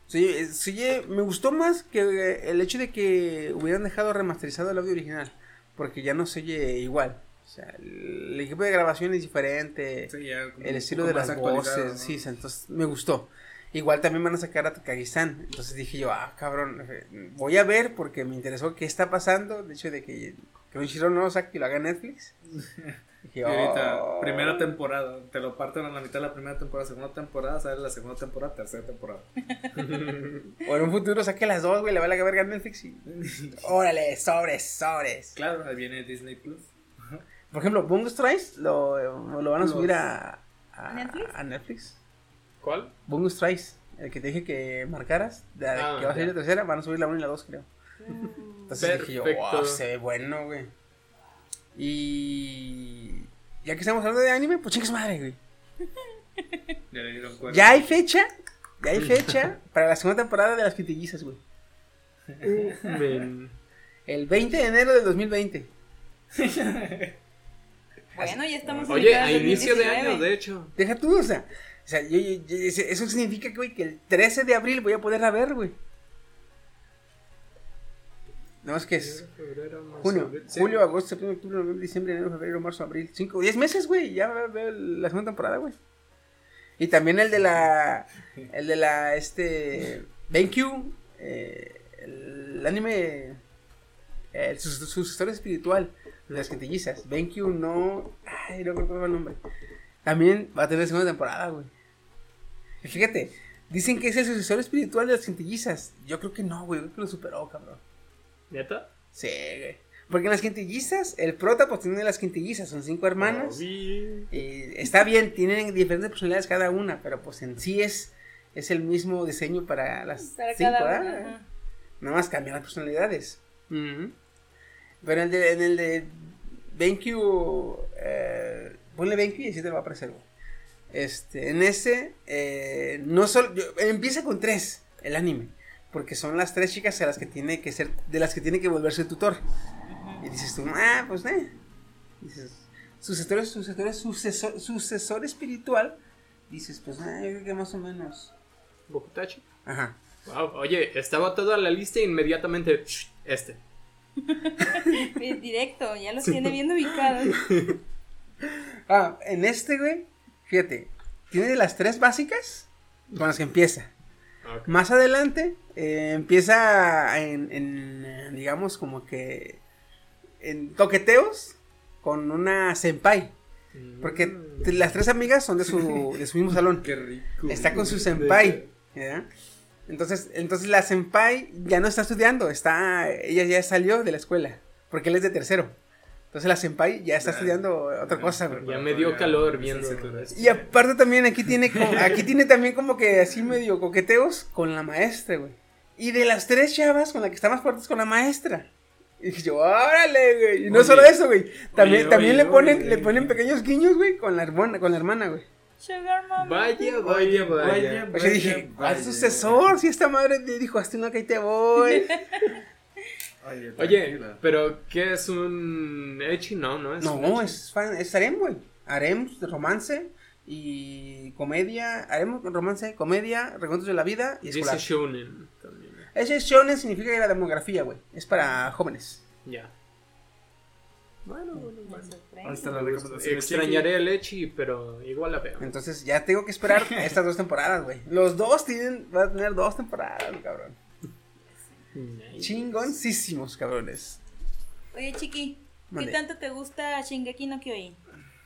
Sí, eh, sí, eh, me gustó más que eh, el hecho de que hubieran dejado remasterizado el audio original, porque ya no se oye igual. O sea, el, equipo de grabación es diferente, Sí, ya como el estilo de las voces, ¿no? sí, entonces me gustó. Igual también van a sacar a Takagi-san, entonces dije yo, ah, cabrón, voy a ver porque me interesó qué está pasando, de hecho de que Crunchyroll no lo saque y lo haga Netflix. Y ahorita, "Oh". primera temporada, te lo parten a la mitad de la primera temporada, segunda temporada, sale la segunda temporada, tercera temporada. O en un futuro saque las dos, güey, le va a la verga a Netflix y... Órale, sobres, sobres. Claro, ahí viene Disney Plus. Por ejemplo, Bungo Strikes lo, lo van a Los- subir a, a, ¿Netflix? a Netflix. ¿Cuál? Bungo Strikes, el que te dije que marcaras, de, Ah, que va a salir la tercera, van a subir la 1 y la 2, creo. Entonces dije yo, Perfecto. wow, se ve bueno, güey. Y ya que estamos hablando de anime, pues chingue su madre, güey. Ya le dieron cuenta. Ya hay fecha, ya hay fecha para la segunda temporada de las quintillizas, güey. Ven. El 20 de enero del 2020. Bueno, ya estamos en Oye, a inicio de 2019. año, de hecho. Deja tú, o sea, o sea, yo- yo- yo- ese- eso significa, güey, que el 13 de abril voy a poderla ver, güey. No, es que es Febrero, marzo, junio, abril. Sí. julio, agosto, septiembre, octubre, noviembre, diciembre, enero, febrero, marzo, abril. Cinco, diez meses, güey, ya veo la segunda temporada, güey. Y también el de la, el de la, este, BenQ, eh, el anime, eh, su, su, su historia espiritual de las quintillizas. BenQ no, ay, no recuerdo el nombre. También va a tener segunda temporada, güey. Y fíjate, dicen que es el sucesor espiritual de las quintillizas. Yo creo que no, güey, creo que lo superó, cabrón. ¿Neta? Sí, güey. Porque en las quintillizas, el prota pues tiene las quintillizas, son cinco hermanas. Obi. Y está bien, tienen diferentes personalidades cada una, pero pues en sí es, es el mismo diseño para las Para cinco, cada ¿verdad? una, ajá. Nada más cambian las personalidades. Pero en el de, en el de BenQ, eh, ponle BenQ y así te va a aparecer. Este, en ese, eh, no solo, yo- empieza con tres, el anime. Porque son las tres chicas a las que tiene que ser, de las que tiene que volverse tutor. Y dices tú, ah, pues eh. Dices, sucesor, sucesor, sucesor, sucesor espiritual. Dices, pues ah, yo creo que más o menos. Bokutachi. Ajá. Wow, oye, estaba toda la lista e inmediatamente. "Shh, Este. Es directo, ya los tiene bien ubicados. Ah, en este, güey, fíjate, tiene de las tres básicas con las que empieza. Más adelante eh, empieza en, en, digamos, como que en toqueteos con una senpai. Porque Mm. t- las tres amigas son de su, de su mismo salón. Qué rico. Está con su senpai. ¿ya? Entonces, entonces la senpai ya no está estudiando, está, ella ya salió de la escuela, porque él es de tercero. Entonces la senpai ya está Ya. estudiando otra cosa, güey. Ya me dio calor viendo. Y aparte también aquí tiene como- aquí tiene también como que así medio coqueteos con la maestra, güey. Y de las tres chavas con la que está más fuerte es con la maestra. Y dije yo, órale, güey. Y no Oye. solo eso, güey. También, Oye, también oye, le ponen, oye. le ponen pequeños guiños, güey, con la hermana, con la hermana, güey. Sugar mama. Vaya, vaya, vaya. vaya. O sea, dije, vaya. al sucesor, si esta madre dijo, hasta una que ahí te voy. Oye, pero ¿qué es un Echi? No, no es no, es, fan- es harem, güey. Harem, romance y comedia. Harem, romance, comedia, recuentos de la vida y Dice escolar. Shonen también. Ese shonen significa que la demografía, güey. Es para jóvenes. Ya. Bueno, bueno, Me bueno. sorprende. Ahí está la recomendación. Extrañaré el Echi, pero igual la veo. Entonces ya tengo que esperar estas dos temporadas, güey. Los dos tienen, van a tener dos temporadas, cabrón. Nice. Chingoncísimos, cabrones. Oye, Chiqui, ¿qué Mande. tanto te gusta Shingeki no Kyojin?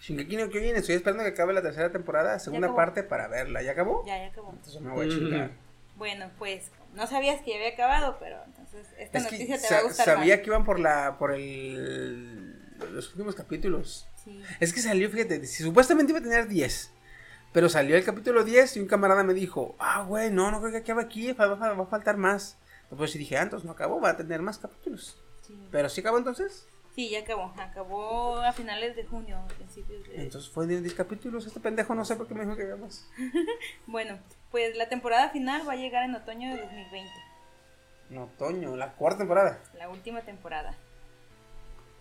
Shingeki no Kyojin, estoy esperando que acabe la tercera temporada, segunda acabó. parte para verla. ¿Ya acabó? Ya, ya acabó. Entonces me voy a chingar. Bueno, pues no sabías que ya había acabado, pero entonces esta Es que noticia te va a gustar sabía más. que iban por la por el los últimos capítulos. Sí. Es que salió, fíjate, si supuestamente iba a tener 10. Pero salió el capítulo 10 y un camarada me dijo, ah, güey, no, no creo que acabe aquí, va, va- va a faltar más. Después sí dije, ah, entonces no acabó, va a tener más capítulos. Sí. Pero sí acabó entonces. Sí, ya acabó. Acabó a finales de junio, a principios de... Entonces fue de 10 capítulos. Este pendejo no sé por qué me dijo que había más. Bueno, pues la temporada final va a llegar en otoño de 2020. En otoño, la cuarta temporada. La última temporada.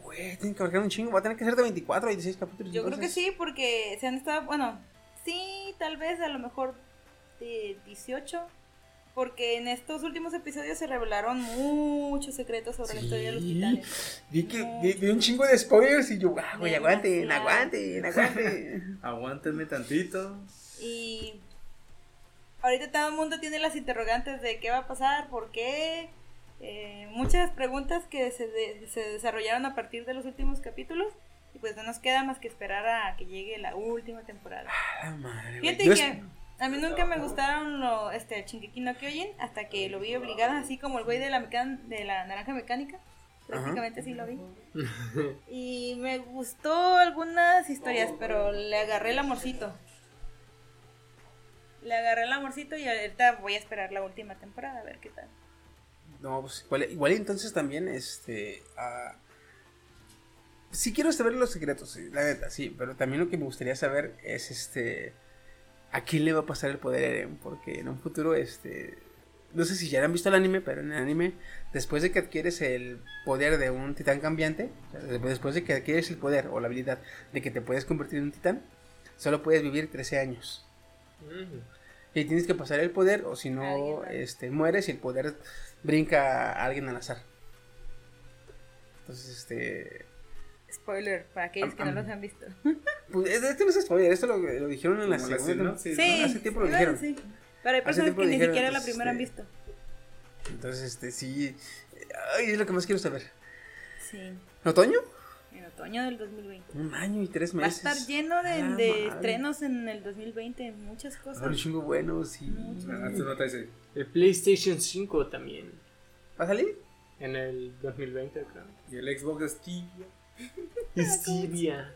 Güey, tienen que abarcar un chingo. Va a tener que ser de 24 a 26 capítulos. Yo creo que entonces. sí, porque se han estado, bueno, sí, tal vez a lo mejor de 18, porque en estos últimos episodios se revelaron muchos secretos sobre la historia de los titanes. Vi, que, vi, vi un chingo de spoilers y yo, ah, güey, aguanten, aguanten, aguanten. Aguántenme tantito. Y ahorita todo el mundo tiene las interrogantes de qué va a pasar, por qué, eh, muchas preguntas que se, de- se desarrollaron a partir de los últimos capítulos. Y pues no nos queda más que esperar a que llegue la última temporada. Ah, madre, güey. Fíjate Yo que es- a mí nunca me gustaron lo, este, Shingeki no Kyojin hasta que lo vi obligada, así como el güey de la, mecan- de la naranja mecánica. Prácticamente así lo vi. Y me gustó algunas historias, pero le agarré el amorcito. Le agarré el amorcito y ahorita voy a esperar la última temporada a ver qué tal. No, pues igual, igual entonces también, este... ah, sí quiero saber los secretos, la neta, sí, pero también lo que me gustaría saber es, este... ¿A quién le va a pasar el poder Eren? Porque en un futuro, este... No sé si ya han visto el anime, pero en el anime, después de que adquieres el poder de un titán cambiante, después- de que adquieres el poder o la habilidad de que te puedes convertir en un titán, solo puedes vivir 13 años. Mm. Y tienes que pasar el poder, o si no, este, mueres y el poder brinca a alguien al azar. Entonces, este. Spoiler, para aquellos que no los han visto. Pues, es- esto no es spoiler, esto lo, lo dijeron en la Como la segunda. sinopsis, Sí, hace tiempo lo dijeron. decir. Pero hay personas que ni dijeron, siquiera la entonces, primera han este, visto. Entonces, este, sí. Ay, es lo que más quiero saber. Sí, ¿Otoño? en otoño del 2020. Un año y tres Va a meses. estar lleno de, Ah, de estrenos en el 2020, muchas cosas. un chingo bueno, sí. Ah, El PlayStation 5 también. ¿Va a salir? En el 2020, creo. Y el Xbox Steve. Stevia.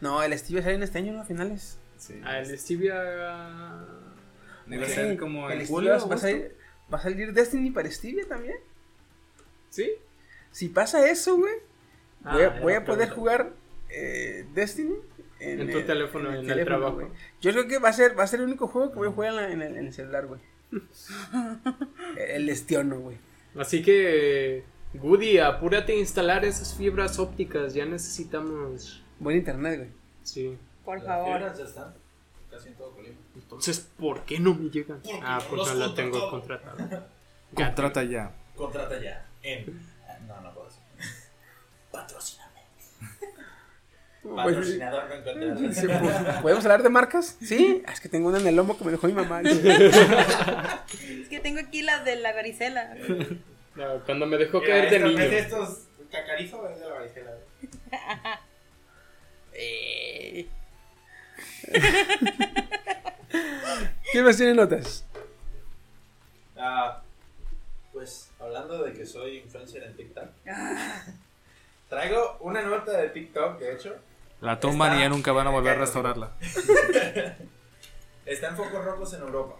No, el Steve sale en este año, ¿no? A finales. Sí. Ah, el Stevia. A Sí, ser como el en Stevia julio, va, a salir, va a salir Destiny para Stevia también. ¿Sí? Si pasa eso, güey, voy a, Ah, voy a poder jugar eh, Destiny En tu teléfono, en el teléfono, trabajo. Yo creo que va a ser va a ser el único juego que voy a jugar en, la- en el, en el celular, güey. el Lestiono, güey. Así que, Goody, apúrate a instalar esas fibras ópticas. Ya necesitamos. Buen internet, güey. Sí. Por Las favor. fibras ya están casi en todo Colima. Entonces, ¿por qué no me llegan? Porque Ah, no porque los no la tengo contratada. Contrata ya. Contrata ya en. No, no puedo decir. Patrocíname. Patrocinador no. Sí, pues, ¿Podemos hablar de marcas? Sí. Ah, Es que tengo una en el lomo que me dejó mi mamá. Es que tengo aquí la de la varicela. No, cuando me dejó Mira, caer de niño. ¿ves estos cacarizo es de la varicela. Eh. ¿Quién más tiene notas? Ah, pues hablando de que soy influencer en TikTok. Traigo una nota de TikTok, de hecho. La tumban y ya nunca van a volver a restaurarla. Está en focos rojos en Europa.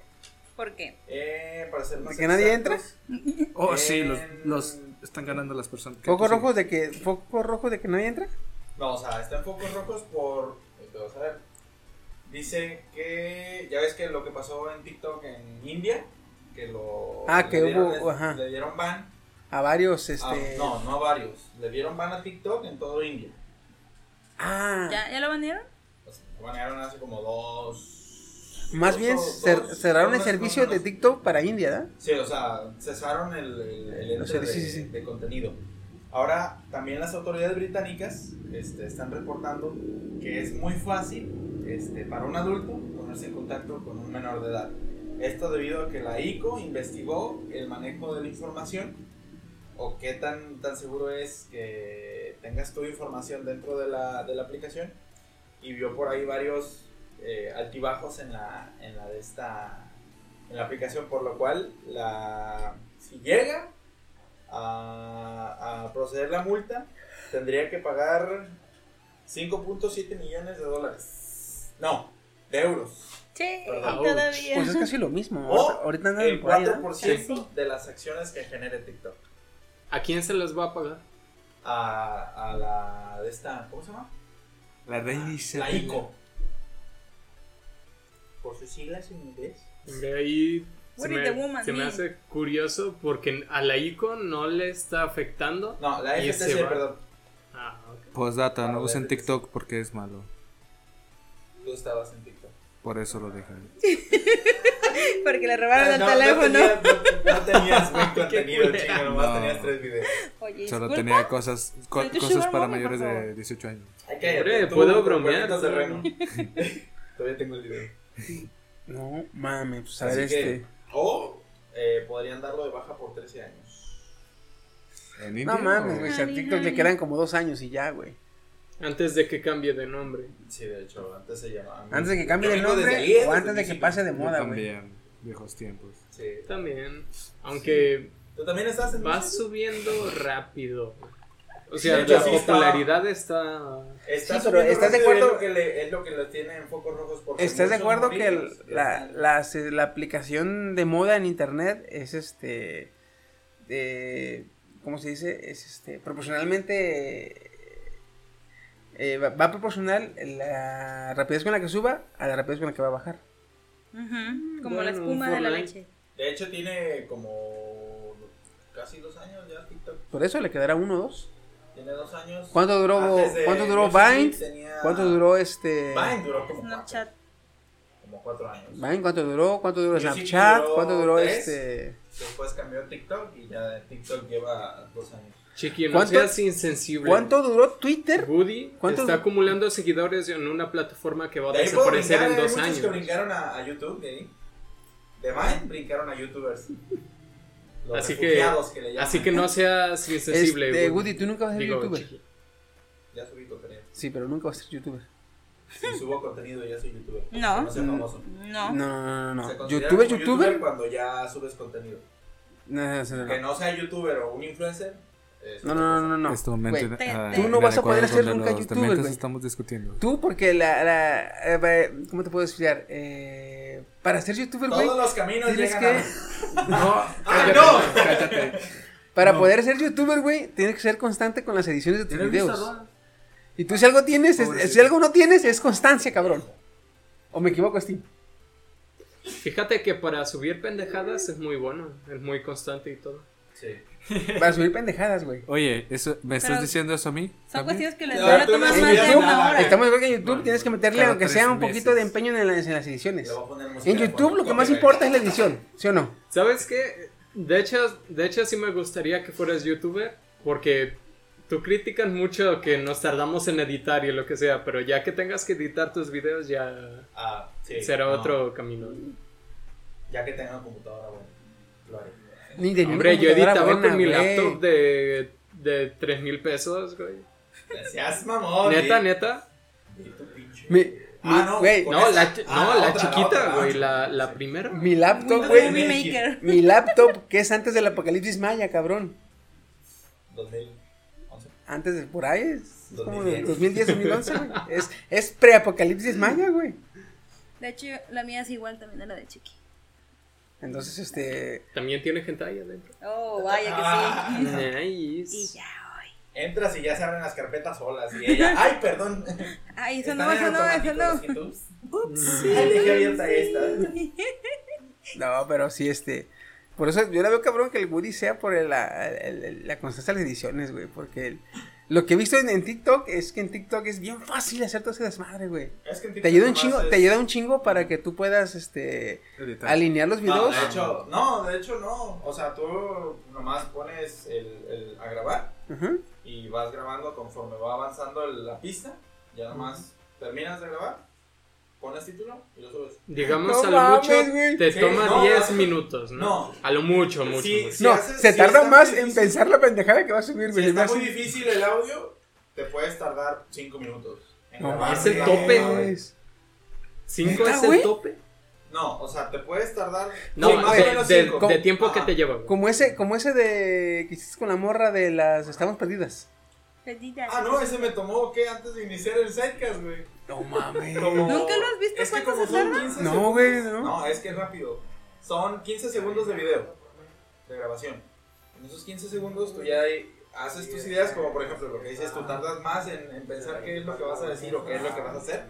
¿Por qué? Eh, para ser más ¿De que nadie exactos, Oh, sí, los, están ganando las personas. ¿Foco Sí. rojo de que foco rojo de que nadie entra? No, o sea, está en focos rojos por. te vas a ver. Dice que. Ya ves que lo que pasó en TikTok en India. Que lo. Ah, que dieron- hubo- ajá. Le dieron ban. A varios, a- este. no, no a varios. Le dieron ban a TikTok en todo India. Ah, ¿Ya, ¿Ya lo banearon? Sea, lo banearon hace como dos. Más bien cer- cerraron el servicio de. TikTok para India, ¿verdad? Sí, o sea, cesaron el, el, el ente O sea, de, sí, sí. de contenido. Ahora, también las autoridades británicas este, están reportando que es muy fácil este, para un adulto ponerse en contacto con un menor de edad. Esto debido a que la ICO investigó el manejo de la información o qué tan, tan seguro es que tengas tu información dentro de la, de la aplicación y vio por ahí varios eh, altibajos en la, en la de esta en la aplicación por lo cual la si llega a, a proceder la multa tendría que pagar 5.7 millones de dólares no de euros Sí, Perdón. todavía. Pues es casi lo mismo. o Ahorita, andan el por ahí, 4% de las acciones que genere TikTok ¿A quién se les va a pagar? a, a la de esta ¿cómo se llama? La reina la ICO por sus siglas en inglés De ahí se, me, woman se me hace curioso porque a la ICO no le está afectando. no la FTC se va. perdón Ah, ok. Postdata, no Ah, usen. TikTok porque es malo. tú estabas en TikTok Por eso lo dejé. Porque le robaron el no, teléfono. No tenías, no, no tenías buen contenido, chingo, nomás No. tenías tres videos. Oye, Solo disculpa. tenía cosas, co- cosas para mommy, mayores de favor. 18 años. Ay, cállate, Hombre, puedo bromear. Todavía tengo el video. No mames, pues a Así ver que, este. O eh, podrían darlo de baja por 13 años. ¿En No mames, güey. si a TikTok le quedan como dos años y ya, güey. Antes de que cambie de nombre. Sí, de hecho, antes se llamaba. Antes de que cambie Yo de vengo desde nombre ahí, o desde antes de que principio. pase de Yo moda, güey. también, viejos tiempos. Sí. También. Aunque ¿Tú también estás en va subiendo rápido. O sea, la sí está. popularidad está. Estás Sí, pero ¿estás de acuerdo? Es lo que le, es lo que le tiene en focos rojos. porque ¿Estás de acuerdo que el- la, están- la, aplicación de moda en internet es este. de- ¿Cómo se dice? Es este. proporcionalmente. eh, va, va proporcional la rapidez con la que suba a la rapidez con la que va a bajar. Como Bueno, la espuma de la leche. De hecho, tiene como casi dos años ya TikTok. Por eso le quedará uno o dos. Tiene dos años. ¿Cuánto duró, ¿cuánto duró Vine? tenía- ¿Cuánto duró este. Vine duró como Snapchat. cuatro, como cuatro años. Vine, ¿cuánto duró? ¿Cuánto duró Music Snapchat? duró ¿Cuánto duró tres. este.? Después cambió a TikTok y ya TikTok lleva dos años. Chiqui, no ¿Cuánto- seas insensible. ¿Cuánto duró Twitter? Woody ¿Cuánto- está acumulando seguidores en una plataforma que va a De desaparecer brincar, en hay dos muchos años. que brincaron a, a YouTube ahí. De Vine brincaron a YouTubers. Los Así que, refugiados que le llaman. así que no seas insensible. Este, Woody, ¿tú nunca vas a ser Digo, youtuber? Chiqui. Ya subí contenido. Sí, pero nunca vas a ser youtuber. Si subo contenido ya soy youtuber. No. No soy famoso. No. No, no, no, no. ¿Youtuber, youtuber? cuando ya subes contenido. No, no, no, no. Que no sea youtuber o un influencer. es No, no, no, no, no. Este momento Güey, te- ah, tú no vas a poder donde nunca los youtuber, estamos discutiendo. Tú, porque la, la eh, ¿cómo te puedo explicar? Eh, para ser youtuber, güey, Todos los caminos tienes llegan que, a... No, ¡Ah, no! cállate. para No. poder ser youtuber, güey, tienes que ser constante con las ediciones de tus ¿Tienes videos. vista? Y tú si algo tienes, es- si algo no tienes, es constancia, cabrón. ¿O me equivoco, Steve? Fíjate que para subir pendejadas es muy bueno, es muy constante y todo. Sí. Para subir pendejadas, güey. Oye, eso, ¿me estás Pero- diciendo eso a mí? Son cuestiones que les van a tomar más de una hora. Estamos igual que en YouTube, Bueno, tienes que meterle, aunque sea un meses. poquito de empeño en, las- en las ediciones. En YouTube lo que más importa es la edición, ¿sí o no? ¿Sabes qué? De hecho, de hecho sí me gustaría que fueras youtuber porque tú criticas mucho que nos tardamos en editar y lo que sea, pero ya que tengas que editar tus videos ya Ah, sí. será no, otro camino. Ya que tenga una computadora, bueno, lo haré. Ni de Hombre, yo editaba buena, con mi güey. laptop de, de 3 mil pesos, güey. Seas mamón. Neta, neta. Mi, Ah, mi- no, güey, No, la, ah, no, la otra, chiquita, otra, güey, la, la primera. mi laptop, güey. Maker. Mi laptop, que es antes del apocalipsis maya, cabrón. 2011. Antes de por ahí, es como de 2010, 2010. 2011, güey. Es, es pre-apocalipsis maya, güey. De hecho, la mía es igual también a la de Chiqui. Entonces, este. También tiene gente ahí adentro. Oh, vaya Ah. que sí. Nice. Y ya hoy. Entras y ya se abren las carpetas solas. Y ella, ay, perdón. Ay, eso no, eso no, eso no. lo siento. Ay, dejé abierta esta. No, pero sí, este. Por eso yo la veo cabrón que el Woody sea por el- la, el- la constancia de las ediciones, güey. Porque el- lo que he visto en, en TikTok es que en TikTok es bien fácil hacer todo ese desmadre, güey. Es que en Te TikTok ayuda un chingo, es- te ayuda un chingo para que tú puedas, este, Editar. alinear los No, videos. de hecho, no, de hecho no. O sea, tú nomás pones el, el- a grabar y vas grabando conforme va avanzando la pista. Ya nomás terminas de grabar, pones título y lo subes. Digamos, No a lo mames, mucho güey. te Sí, toma no, 10 no. minutos, ¿no? No. A lo mucho, mucho. Sí, mucho. sí. no, haces- se si tarda más en difícil. pensar la pendejada que va a subir, Si güey. Me está muy difícil el audio, te puedes tardar 5 minutos. No. Es el tope. güey. mames. 5 ¿Neta, es el tope. No, o sea, te puedes tardar. No, más o de, menos de- cinco. de tiempo que Ajá. te lleva. güey. Como ese, como ese de que hiciste con la morra de las Estamos Perdidas. Ah, no, ese me tomó, ¿qué? Antes de iniciar el sidecast, güey. No mames. Como- ¿Nunca lo has visto Es que cuánto como se son tarda? 15 No, güey, no. No, es que es rápido. Son 15 segundos de video, de grabación. En esos 15 segundos tú ya hay- haces tus ideas, como por ejemplo lo que dices, tú tardas más en, en pensar qué es lo que vas a decir o qué es lo que vas a hacer.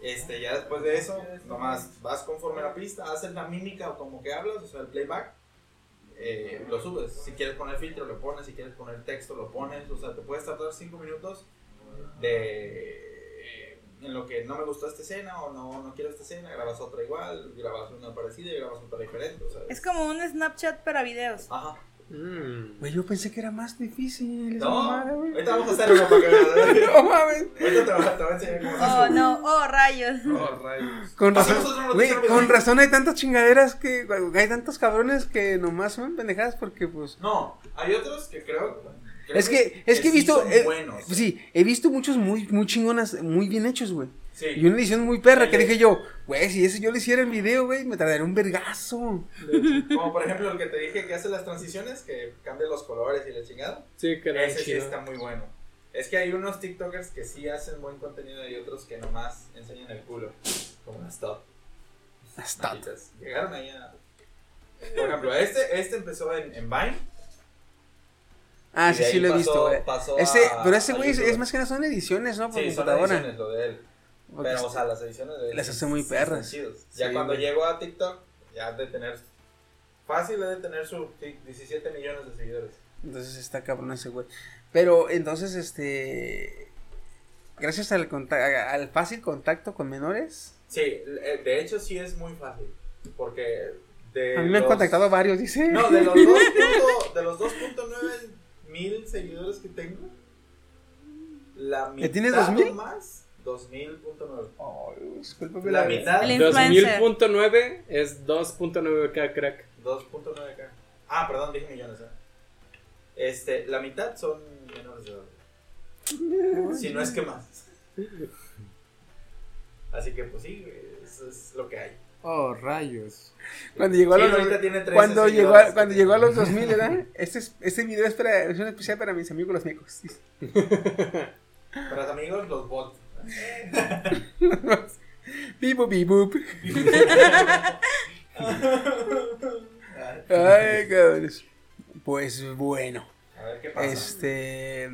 Este, ya después de eso, nomás vas conforme a la pista, haces la mímica o como que hablas, o sea, el playback, eh, lo subes. Si quieres poner filtro, lo pones. Si quieres poner texto, lo pones. O sea, te puedes tardar 5 minutos de en lo que no me gustó esta escena o no, no quiero esta escena, grabas otra igual, grabas una parecida y grabas otra diferente. Es como un Snapchat para videos. Ajá. Mm. Güey, yo pensé que era más difícil. No, mamada, ahorita vamos a hacer uno para que veas. No mames. Ahorita te voy a, te voy a enseñar cómo Oh, no, oh, rayos. Oh, rayos. Con razón, güey, con razón hay tantas chingaderas que hay tantos cabrones que nomás son pendejadas porque pues No, hay otros que creo. Creo es que es que he visto son eh, buenos. sí, he visto muchos muy muy chingonas, muy bien hechos, güey. Sí. Y una edición muy perra que dije yo, güey, si ese yo lo hiciera en video, güey, me tardaría un vergazo. Como por ejemplo el que te dije que hace las transiciones, que cambia los colores y la chingada. Sí, queda Ese sí chido. está muy bueno. Es que hay unos TikTokers que sí hacen buen contenido y otros que nomás enseñan el culo. Como las top. Hasta Malditas. Llegaron ahí a. Por ejemplo, este, este empezó en, en Vine. Ah, sí, sí lo he visto, güey. pasó Ese, a- pero ese güey es, más que nada son ediciones, ¿no? Por Sí, son computadora. ediciones, lo de él. Porque Pero, o sea, las ediciones de él Las hace muy perras. Ya cuando güey. llegó a TikTok, ya de tener. Fácil de tener sus 17 millones de seguidores. Entonces está cabrón ese güey. Pero entonces, este. Gracias al, al fácil contacto con menores. Sí, eh, de hecho sí es muy fácil. Porque. De A mí me han contactado varios, dice. No, de los 2.9 de los 2.9 mil seguidores que tengo, la mitad ¿Ya tienes 2000? o más, 2000.9. Ay, discúlpame La la mitad, El influencer. 2000.9 es 2.9k crack. 2.9k. Ah, perdón, dije millones. ¿eh? Este, la mitad son menores de edad. Si no es que más. Así que pues sí, eso es lo que hay. Oh, rayos. Cuando llegó a Sí, los, ahorita tiene 13 cuando llegó a, cuando llegó a los 2000, ¿verdad? Este, es- este video es, para, es un especial para mis amigos los mecos. Para los amigos, los bots. Bibu, bibu. Ay, cabrones. Pues bueno. A ver qué pasa. Este.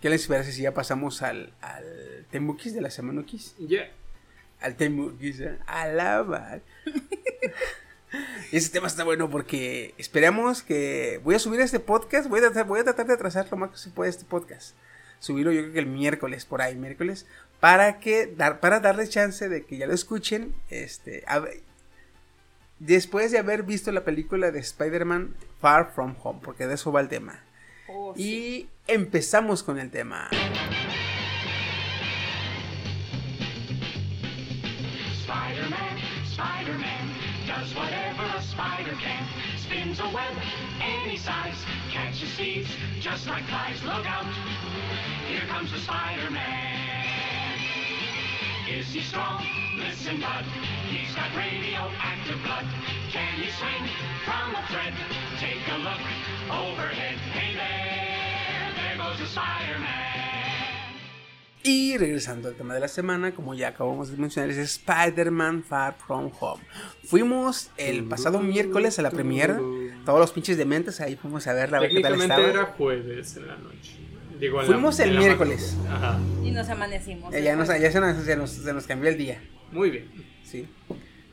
¿Qué les parece si ya pasamos al, al Temukis de la semana X? Yeah. Al Temukis, a la madre. Ese tema está bueno porque esperamos que. Voy a subir este podcast. Voy a tratar, voy a tratar de atrasar lo más que se puede este podcast. Subirlo yo creo que el miércoles, por ahí, miércoles. Para que dar, para darles chance de que ya lo escuchen. Este. a después de haber visto la película de Spider-Man Far From Home. Porque de eso va el tema. Oh, sí. Y empezamos con el tema. Spider-Man, does whatever a spider can. Spins a web any size, catches thieves just like flies. Look out, here comes the Spider-Man. Is he strong? Listen, bud, he's got radioactive blood. Can he swing from a thread? Take a look overhead. Hey there, there goes the Spider-Man. Y regresando al tema de la semana, como ya acabamos de mencionar, es Spider-Man Far From Home. Fuimos el pasado miércoles a la premiere. Todos los pinches dementes ahí fuimos a verla, a ver qué tal estaba. era jueves en la noche. Digo, en la- Fuimos el miércoles. Ajá. Y nos amanecimos. Eh, ya nos, ya se nos, se nos- se nos cambió el día. Muy bien. Sí.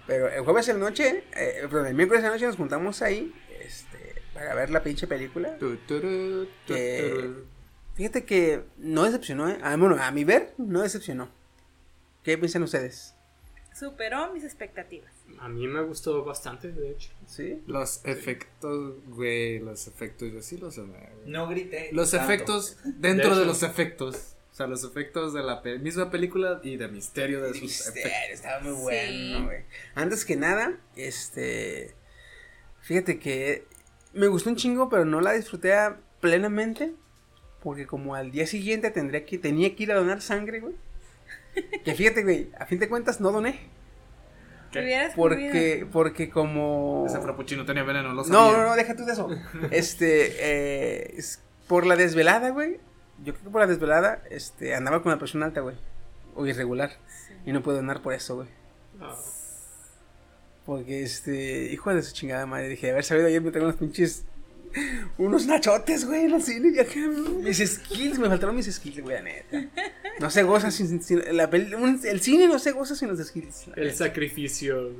Pero el jueves en la noche, eh, perdón, el miércoles en la noche nos juntamos ahí este, para ver la pinche película. Tu, tu, Que- turu. Fíjate que no decepcionó, ¿eh? Ah, bueno, a mi ver, no decepcionó. ¿Qué piensan ustedes? Superó mis expectativas. A mí me gustó bastante, de hecho. ¿Sí? Los efectos, güey, los efectos, yo sí los amé. No grité. Los tanto. efectos dentro De los efectos. O sea, los efectos de la pe- misma película y de misterio de sus Misterio, efectos. estaba muy Sí. bueno, güey. Antes que nada, este. Fíjate que me gustó un chingo, pero no la disfruté plenamente. Porque como al día siguiente tendría que, tenía que ir a donar sangre, güey. Que fíjate, güey, a fin de cuentas no doné. ¿Qué? Porque, porque como. Ese frappuccino tenía veneno, lo No, sabía. no, no, deja tú de eso. Este, eh, es por la desvelada, güey. Yo creo que por la desvelada, este, andaba con la presión alta, güey. O irregular. Y no puedo donar por eso, güey. Ah, Porque, este, hijo de su chingada madre, dije, a ver sabido ayer me traigo unos pinches, unos nachotes, güey, en el cine. Y acá, mis skills, me faltaron mis skills, güey, la neta. No se goza sin, sin- la pel- un- el cine no se goza sin los skills. el neta. sacrificio. de-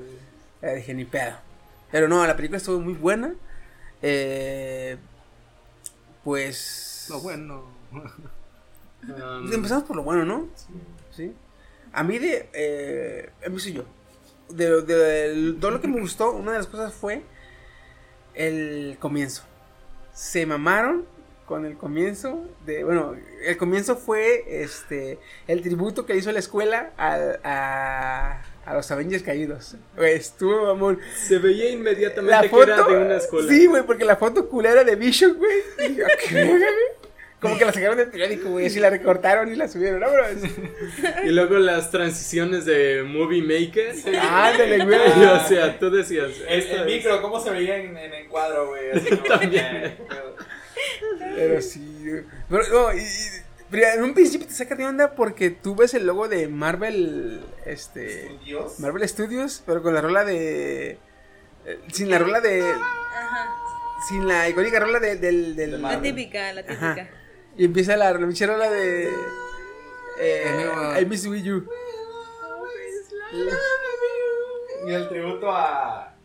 Ya dije, ni pedo. Pero no, la película estuvo muy buena. Eh, pues. Lo bueno. um, Empezamos por lo bueno, ¿no? Sí. A mí de... Eh, empiezo yo. De, de- todo lo que me gustó, una de las cosas fue el comienzo. Se mamaron con el comienzo de... Bueno, el comienzo fue este el tributo que hizo la escuela al- a, a los Avengers caídos. Güey, Estuvo, mamón. Se veía inmediatamente La que foto... era de una escuela. Sí, güey, porque la foto culera de Vision, güey. y yo, ¿qué verga, güey? Como que la sacaron del periódico, güey, así la recortaron y la subieron, ¿no, bro? Y luego las transiciones de Movie Maker. Ándale, güey. Y, o sea, tú decías. El, esto el es- micro, ¿cómo se veía en, en el cuadro, güey? Así como, También. eh, Pero sí, güey. Pero, no, y, y- pero en un principio te saca de onda porque tú ves el logo de Marvel, este... Dios. Marvel Studios, pero con la rola de... eh, Sin la rola de... Ajá. Sin la icónica rola de- del... del De La típica, la Ajá. Y empieza la, rola de... Eh. I miss with you. Y el tributo a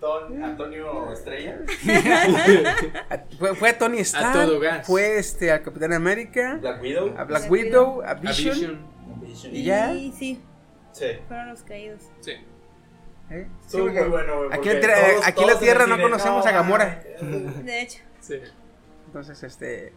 Ton- Antonio Estrella. A- fue, fue a Tony Stark, todo gas. fue este, al Capitán América, Black Widow. a Black Black Widow, a A Vision. Vision. Vision. Y ya. Sí, sí, Sí. fueron los caídos. Sí. ¿Eh? Sí, muy bueno, aquí en todos- la Tierra no conocemos a Gamora. De hecho. Sí. Entonces, este.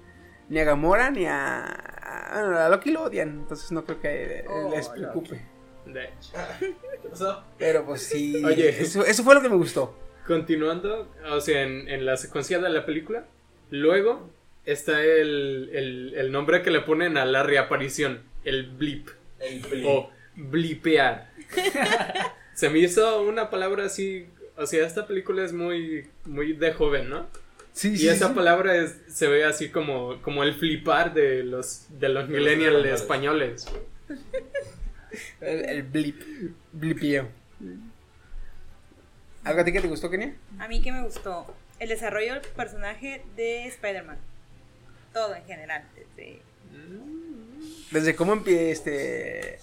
Ni a Gamora ni a. a, bueno, a Loki lo odian. Entonces no creo que Oh, les preocupe. De hecho. ¿Qué pasó? Pero pues sí. Oye. Eso, eso fue lo que me gustó. Continuando, o sea, en, en la secuencia de la película, luego está el, el, el nombre que le ponen a la reaparición, el blip, El blip. o blipear. Se me hizo una palabra así, o sea, esta película es muy, muy de joven, ¿no? Sí, Y esa palabra es, se ve así como, como el flipar de los, de los millennials españoles. El, el blip. Blipio. ¿Algo a ti que te gustó, Kenia? A mí que me gustó el desarrollo del personaje de Spider-Man. Todo en general. desde- Desde cómo empieza este.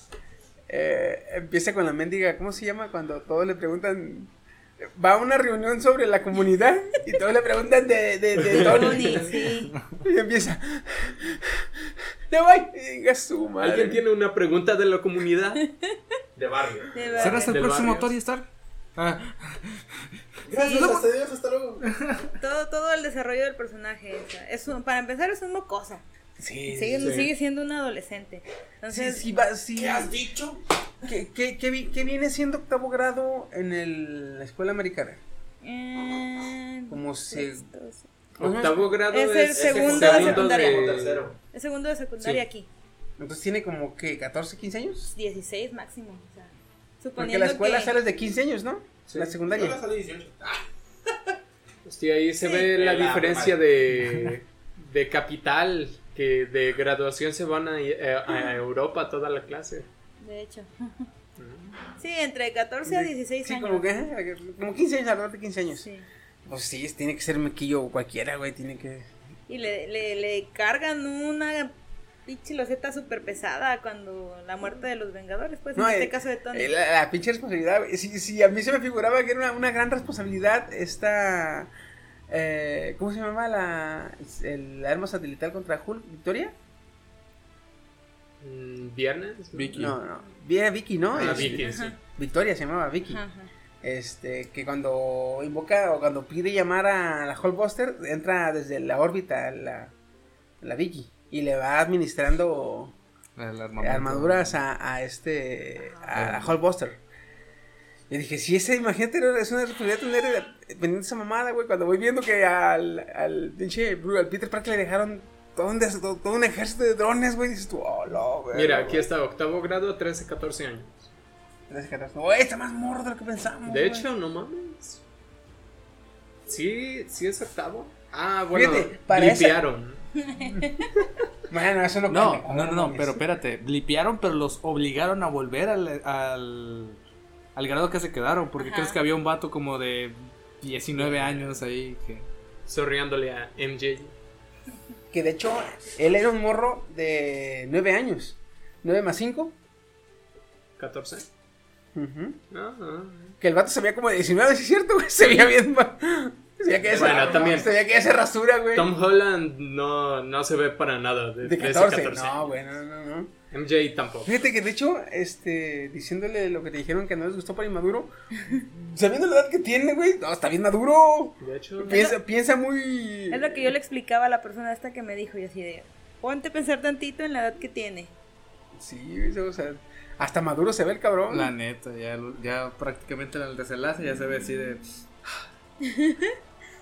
eh, empieza con la mendiga, ¿cómo se llama? Cuando todos le preguntan. Va a una reunión sobre la comunidad y todos le preguntan de, de, de Tony. Sí. Y empieza. ¡Ya voy! Y diga su madre. ¿Alguien tiene una pregunta de la comunidad? De barrio. de. ¿Serás el Del próximo barrio. Tony Stark? Ah, Gracias, Sí. hasta Dios, hasta luego. Todo, todo el desarrollo del personaje. es un- para empezar, es un mocosa. Sí, Sigue, sí. sigue siendo un adolescente. Sí, Entonces, sí, va, sí. ¿Qué has dicho? ¿Qué, qué, qué vi- qué viene siendo octavo grado en el- la escuela americana? eh, Como se... sexto, sí. Octavo grado Es el segundo de secundaria. Es segundo de secundaria Sí. aquí. Entonces tiene como que 14, 15 años. 16 máximo. O sea, Porque suponiendo la escuela que... sales de 15 años, ¿no? Sí. La Yo secundaria. la salí 18. Ah, Hostia, ahí se ve la la diferencia de, de capital, que de graduación se van a, a- a Europa toda la clase. De hecho. Sí, entre 14 a 16 Sí, años. como que, eh, como 15 años, alrededor de 15 años. Sí. Pues sí, tiene que ser mequillo cualquiera, güey, tiene que... Y le, le, le cargan una pinche loseta súper pesada cuando la muerte de los Vengadores, pues No, en este eh, caso de Tony. eh, La, la pinche responsabilidad, güey. Sí, sí, a mí se me figuraba que era una, una gran responsabilidad esta... eh, ¿Cómo se llama la, el arma satelital contra Hulk? ¿Victoria? Mm, ¿Viernes? Vicky. No, no. Vicky, ¿no? Ah, Este, Vicky, sí. Victoria se llamaba Vicky. Ajá, ajá. Este, que cuando invoca o cuando pide llamar a la Hulkbuster, entra desde la órbita la, la Vicky y le va administrando armaduras a, a este, a la Hulkbuster. Y dije, si ese, imagínate, es una responsabilidad tener pendiente esa mamada, güey, cuando voy viendo que al, al pinche, al Peter Parker le dejaron todo un, todo, todo un ejército de drones, güey, dices tú, oh, no, güey. Mira, aquí está, octavo grado, 13, 14 años. Güey, está más morro de lo que pensamos. De hecho, no mames. Sí, sí es octavo. Ah, bueno, Fíjate, limpiaron. Bueno, eso no No, no, no, pero espérate, blipearon, pero los obligaron a volver al, al, al grado que se quedaron, porque Ajá. crees que había un vato como de 19 años ahí que... Sonriéndole a MJ. Que de hecho, él era un morro de 9 años. 9 más 5. 14. Ujú. Ah, ah. Que el vato se veía como de 19, ¿sí es cierto, güey? Se veía bien. Se veía que ese, Bueno, también. Se veía que ese rasura, güey. Tom Holland no, no se ve para nada de, de 13, 14. 14. No, güey, no, no, no. MJ tampoco. Fíjate que de hecho, este, diciéndole lo que te dijeron que no les gustó para inmaduro, sabiendo la edad que tiene, güey, no, está bien maduro. De hecho, Piensa, piensa muy. Es lo que yo le explicaba a la persona esta que me dijo y así de, ponte a pensar tantito en la edad que tiene. Sí, güey, o sea, hasta maduro se ve el cabrón. La neta, ya, ya prácticamente en el desenlace ya se ve así de...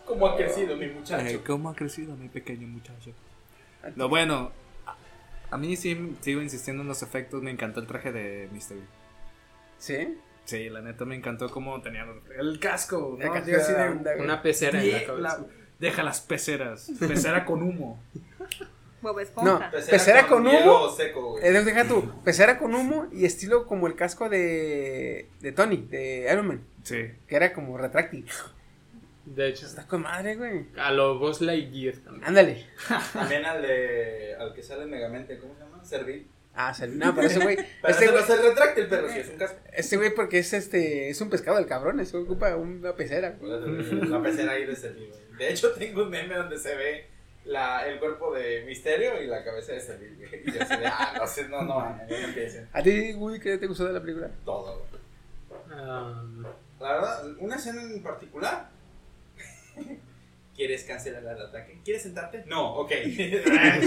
¿Cómo ha crecido mi muchacho? "Ay, ¿Cómo ha crecido mi pequeño muchacho? Lo bueno, a, mí sí sigo insistiendo en los efectos, me encantó el traje de Mystery. Sí. Sí, la neta me encantó cómo tenía el casco, ¿no? casi Así de- una pecera en la cabeza. la- deja las peceras, pecera con humo. Bob No, pecera con humo. seco, güey. Eh, deja tú, pecera con humo y estilo como el casco de, de Tony, de Iron Man, Sí. que era como retráctil. De hecho, Está con madre, güey. a lo Buzz Lightyear también. Ándale. También al de. al que sale en Megamente, ¿cómo se llama? Servil. Ah, salió. No, pero ese güey. Este güey, es el retráctil, pero sí es un casco. este güey porque es este, es un pescado del cabrón, eso ocupa una pecera. La pecera ahí de Servil, güey. De hecho, tengo un meme donde se ve la, el cuerpo de Misterio y la cabeza de Servil, güey. Y yo así de, ah, no sé, no, no, no, no empiecen. ¿A ti, Woody, qué te gustó de la película? Todo, güey. Um, La verdad, una escena en particular. ¿Quieres cancelar el ataque? ¿Quieres sentarte? No, ok. ¡Ah!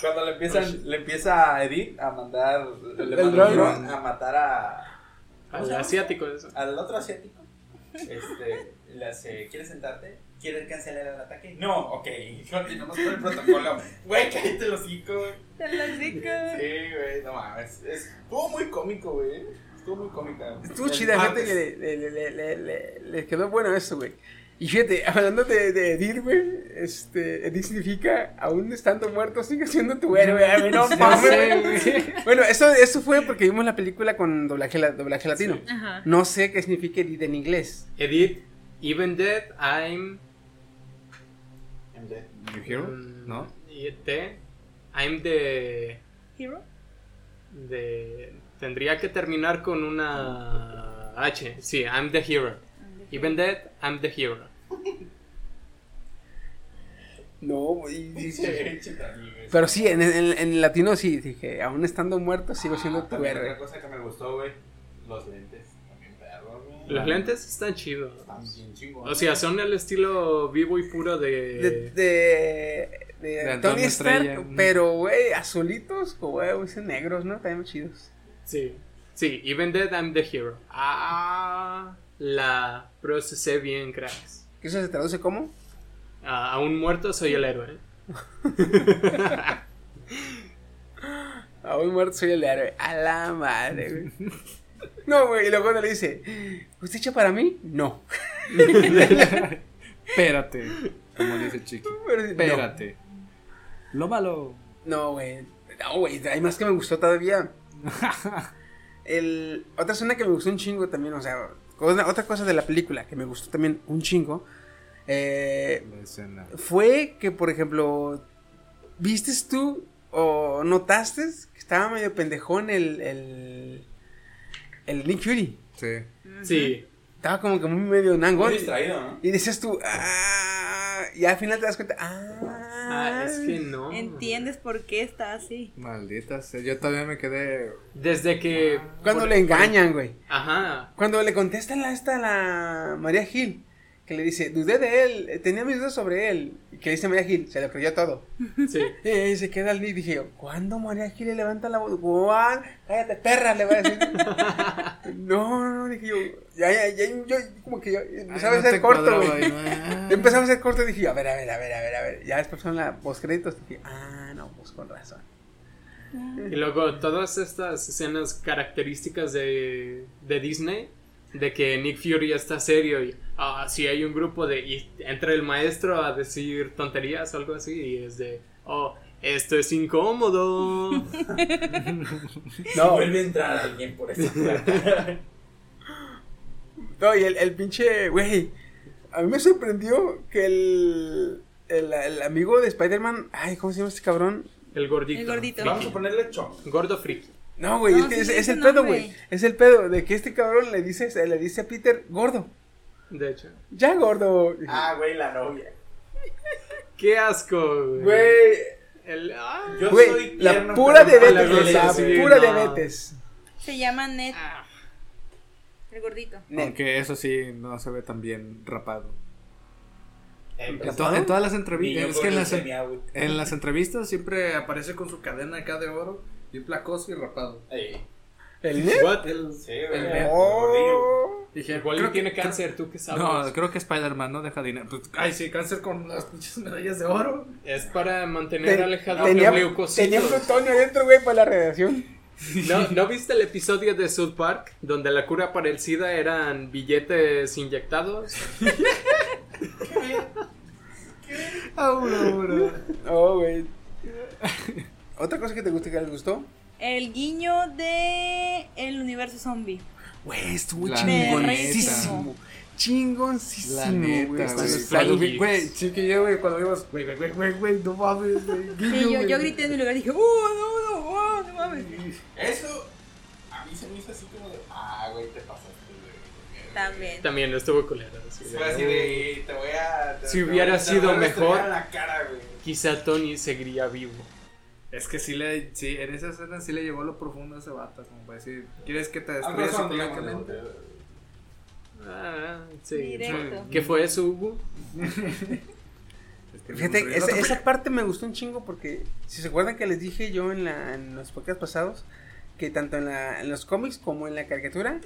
Cuando le, empiezan, le empieza a Edith a mandar le El manda dron. a matar a, al asiático eso. al otro asiático. Este, le hace, ¿quieres sentarte? ¿Quieres cancelar el ataque? No, ok. Continuamos con el protocolo. Güey, cállate los güey. Te lo digo. Sí, güey, no mames. Es- Estuvo muy cómico, güey. Estuvo muy cómica. Estuvo chida, fíjate que le, le, le, le, le- le quedó bueno eso, güey. Y fíjate, hablando de, de Edith, güey, este, Edith significa, aún estando muerto, sigue siendo tu héroe, güey, no mames. Bueno, eso, eso fue porque vimos la película con doblaje, la- doblaje latino. Ajá. No sé qué significa Edith en inglés. Edith, even dead, I'm. MJ. You Hero? mm, ¿No? y the- I'm the. Hero. de. Tendría que terminar con una H. Sí, I'm the hero. Even dead, I'm the hero. No, güey. Pero sí, en, en, en latino sí, dije, aún estando muerto, sigo siendo Ah, tu. Otra cosa que me gustó, güey. Los lentes. También perros, güey. Los lentes están chidos. Están bien chingones. O sea, son el estilo vivo y puro de... De, de, de De Tony Stark, Estrella. pero, güey, azulitos, o güey, negros, ¿no? También chidos. Sí, sí, Even Dead I'm the Hero. Ah, la procesé bien, cracks. ¿Qué eso se traduce como? Ah, aún muerto soy el héroe. Aún muerto soy el héroe. A la madre, güey. No, güey, y luego cuando le dice, ¿usted echa para mí? No. Espérate. Como dice Chiqui. Sí, no. Espérate. Lo malo. No, güey. No, güey, hay más que me gustó todavía. El, otra escena que me gustó un chingo también, o sea, cosa- otra cosa de la película que me gustó también un chingo, eh, fue que, por ejemplo, ¿vistes tú o notaste que estaba medio pendejón el, el, el Nick Fury? Sí. Sí, Estaba como que muy medio nangón. Muy distraído, ¿no? Y decías tú, ah, y al final te das cuenta, ah, Ah, es que no. ¿Entiendes por qué está así? Maldita sea. Yo todavía me quedé. Desde que... Cuando por- le engañan, güey. Ajá. Cuando le contestan a esta la María Gil, que le dice, dudé de él, eh, tenía mis dudas sobre él. Y que dice María Gil, se lo creyó todo. Sí. Y ahí se queda el niño y dije yo, ¿cuándo María Gil le levanta la voz? Cállate, perra, le va a decir. no, no, no, dije yo, ya, ya, ya, yo como que yo empezaba Ay, a no ser te corto, cuadraba güey. ahí, ¿no? Yo empezaba a ser corto y dije, yo, a ver, a ver, a ver, a ver, a ver. Ya después son la post créditos dije, ah, no, pues con razón. Y luego todas estas escenas características de, de Disney, de que Nick Fury está serio y ah, si hay un grupo de... y entra el maestro a decir tonterías o algo así y es de... Oh, esto es incómodo. No, Vuelve a entrar alguien por puerta. No, y el, el pinche, güey, a mí me sorprendió que el, el, el amigo de Spider-Man, ay, ¿cómo se llama este cabrón? El gordito. El gordito. Vamos a ponerle chon. Gordo friki. No, güey, No, es, que sí, es, sí, es ese el pedo, güey, es el pedo de que este cabrón le dice, le dice a Peter, gordo, De hecho. ya gordo. Ah, güey, la novia. ¡Qué asco, güey! Güey, El- ah. yo Güey, soy la pura diabetes, mala güey, la sí, pura no. diabetes. Se llama Ned, Ah. el gordito. Aunque eso sí, no se ve tan bien rapado. Eh, En, to- en todas las entrevistas. Es que las, en las entrevistas siempre aparece con su cadena acá de oro. Y placoso y rapado. Ey, ¿El Ned? What? El- Sí, güey. El- gordillo. Oh. Dije, Igual creo que- tiene cáncer, tú que sabes. No, creo que Spider-Man no deja dinero. Pues, ay, sí, cáncer con las pinches medallas de oro. Es para mantener Te- alejado tenía, los leucocitos. tenía plutonio adentro, güey, para la radiación. ¿No, ¿No viste el episodio de South Park donde la cura para el SIDA eran billetes inyectados? Oh, güey. ¿Otra cosa que te guste que les gustó? El guiño de el universo zombie. Güey, estuvo La chingoncísimo. La Chingoncísimo, neta, güey. güey. Geeks. Güey, sí que yo, güey, cuando vimos, güey, güey, güey, güey, güey, no mames, güey. Sí, yo, güey. yo grité en mi lugar y dije, ¡uh, no, no, oh, no mames! Eso a mí se me hizo así como de, ah, güey, te pasaste, güey. También. También estuvo culero. Fue así de, te voy a... te- Si te hubiera voy a- te sido voy a mejor. la cara, güey. Quizá Tony seguiría vivo. Es que sí le, sí, en esa escena sí le llevó lo profundo a ese vato, como para decir, ¿quieres que te destruya psicológicamente? Ah, sí. Directo. ¿Qué fue eso, Hugo? Fíjate, esa, esa parte me gustó un chingo porque, si se acuerdan que les dije yo en, la, en los podcasts pasados, que tanto en, la, en los cómics como en la caricatura,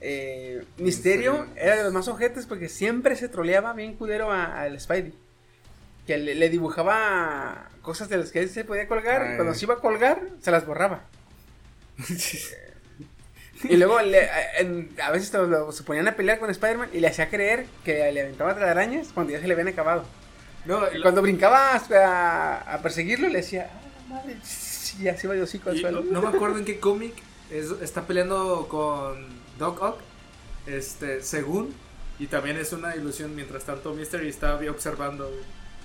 eh, Misterio era de los más ojetes porque siempre se troleaba bien culero a- al Spidey. Que le, le dibujaba cosas de las que él se podía colgar y Ay. cuando se iba a colgar se las borraba. Y luego le- a veces lo- lo- se ponían a pelear con Spider-Man y le hacía creer que le aventaba telarañas cuando ya se le habían acabado. No, Y cuando brincaba a, a perseguirlo, le decía, ah, madre, y ya se iba de hocico al y suelo. no me acuerdo en qué cómic es- está peleando con Doc Ock, este, según, y también es una ilusión, mientras tanto Mystery está observando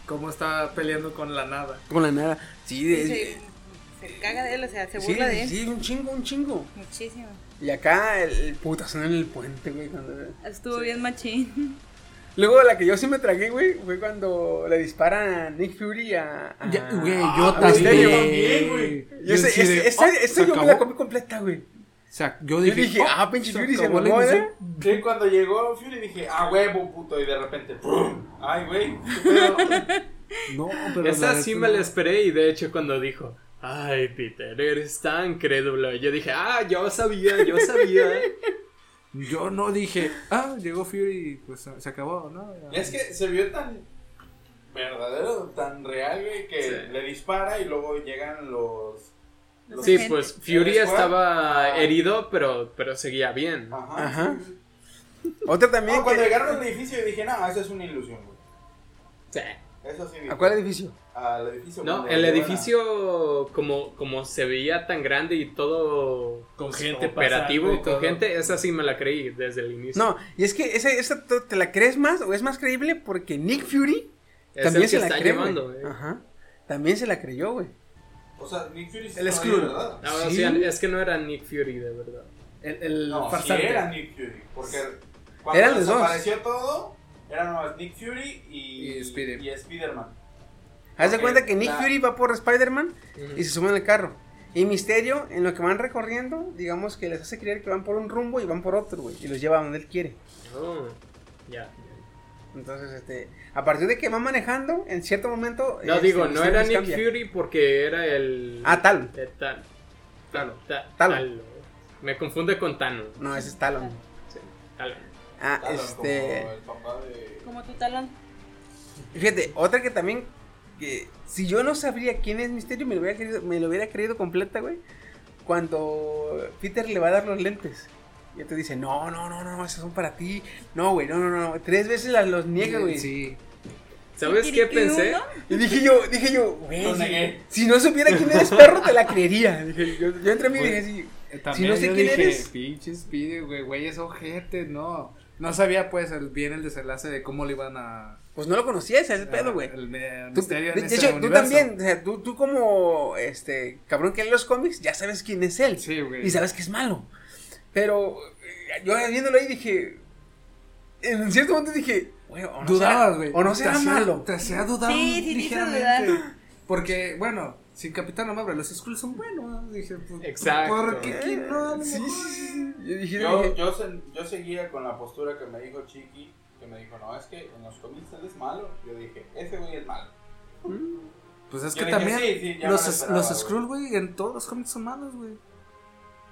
cómo está peleando con la nada. Con la nada. Sí, de- Se, se caga de él, o sea, se sí, burla de él. sí, un chingo, un chingo. Muchísimo. Y acá el, el putazón en el puente, güey. cuando- Estuvo bien machín. Luego la que yo sí me tragué, güey, fue cuando le disparan a Nick Fury a... a- Ya, güey, a yo Misterio. también, güey. Y ese, Yo sí ese, de, esa- oh, esa se yo me la comí completa, güey. Sea, yo Yo dije, dije, "Oh, ah, pinche Fury se acabó la mamó, ilusión". ¿eh? Sí, cuando llegó Fury dije, ah, huevo, puto. Y de repente, ¡pum! Ay, güey. No, pero Esa sí me la esperé y de hecho cuando dijo, ay Peter, eres tan crédulo, yo dije, ah, yo sabía, yo sabía. Yo no dije, ah, llegó Fury y pues se acabó, ¿no? Y es que se vio tan verdadero, tan real, güey, que Sí. le dispara y luego llegan los. Los- Sí, gente. pues Fury estaba Ah. herido, pero, pero seguía bien. Ajá. Ajá. Otra también. No, cuando que- llegaron al edificio yo dije, no, eso es una ilusión, güey. Sí. Eso sí. ¿A cuál edificio? Al edificio. No, el a- edificio como, como se veía tan grande y todo Con pues, gente operativo, y con gente, esa sí me la creí desde el inicio. No, y es que esa, esa te la crees más o es más creíble porque Nick Fury es también el se que la está cree. llevando, güey. eh. Ajá. También se la creyó, güey. O sea, Nick Fury sí El estaba Skrull. ahí, ¿verdad? No, o Sí. sea, es que no era Nick Fury de verdad. El, el No, sí farsante. era Nick Fury. Porque cuando Eran los dos. desapareció todo, eran nomás Nick Fury y, Y Spider- y Spider-Man. Haz de cuenta que Nick la- Fury va por Spider-Man Ujú. y se sube en el carro. Y Misterio, en lo que van recorriendo, digamos que les hace creer que van por un rumbo y van por otro, güey. Y los lleva a donde él quiere. Oh, ya. Entonces, este, a partir de que va manejando, en cierto momento. No este, digo, no era Nick cambia. Fury porque era el. Ah, Talon. Tal- Talon. Ta- Talon. Talon. Me confunde con Thanos. No, ese es Talon. Sí, Talon. Ah, Talon, este. Como el papá de. Como tu talón. Fíjate, otra que también. Que si yo no sabría quién es Misterio, me lo hubiera, querido, me lo hubiera creído completa, güey. Cuando Peter le va a dar los lentes. Y te dice, no, no, no, no, esos son para ti. No, güey, no, no, no. Tres veces las, los niega, güey. Sí. ¿Sabes qué pensé? Y dije yo, dije yo, güey, si, no supiera quién eres perro, te la creería. Dije, yo, yo entre mí Güey, dije así, Eh, si no sé yo quién dije, eres. pinche Speedy, güey, güey, es ojete, no. No sabía, pues, el, bien el desenlace de cómo le iban a... Pues no lo conocías, ese pedo, güey. El, el Tú- misterio de, en de hecho, tú universo. también, o sea, tú, tú como, este, cabrón que lee los cómics, ya sabes quién es él. Sí, güey. Y sabes que es malo. Pero eh, yo viéndolo ahí dije, en cierto momento dije, güey, o no Dudabas, güey. O no será malo. Te hacía dudar Sí, sí, ligeramente. dudar. Porque, bueno, sin Capitán Marvel, los Skrulls son buenos. ¿no? Dije, pues, Exacto. ¿por qué quién no? Sí, sí, sí. Yo dije, Yo, dije, yo, se- yo seguía con la postura que me dijo Chiqui, que me dijo, no, es que en los cómics él es malo. Yo dije, ese güey es malo. Pues es Yo que dije, también sí, los, lo esperaba, los güey. Skrull, güey, en todos los cómics son malos, güey.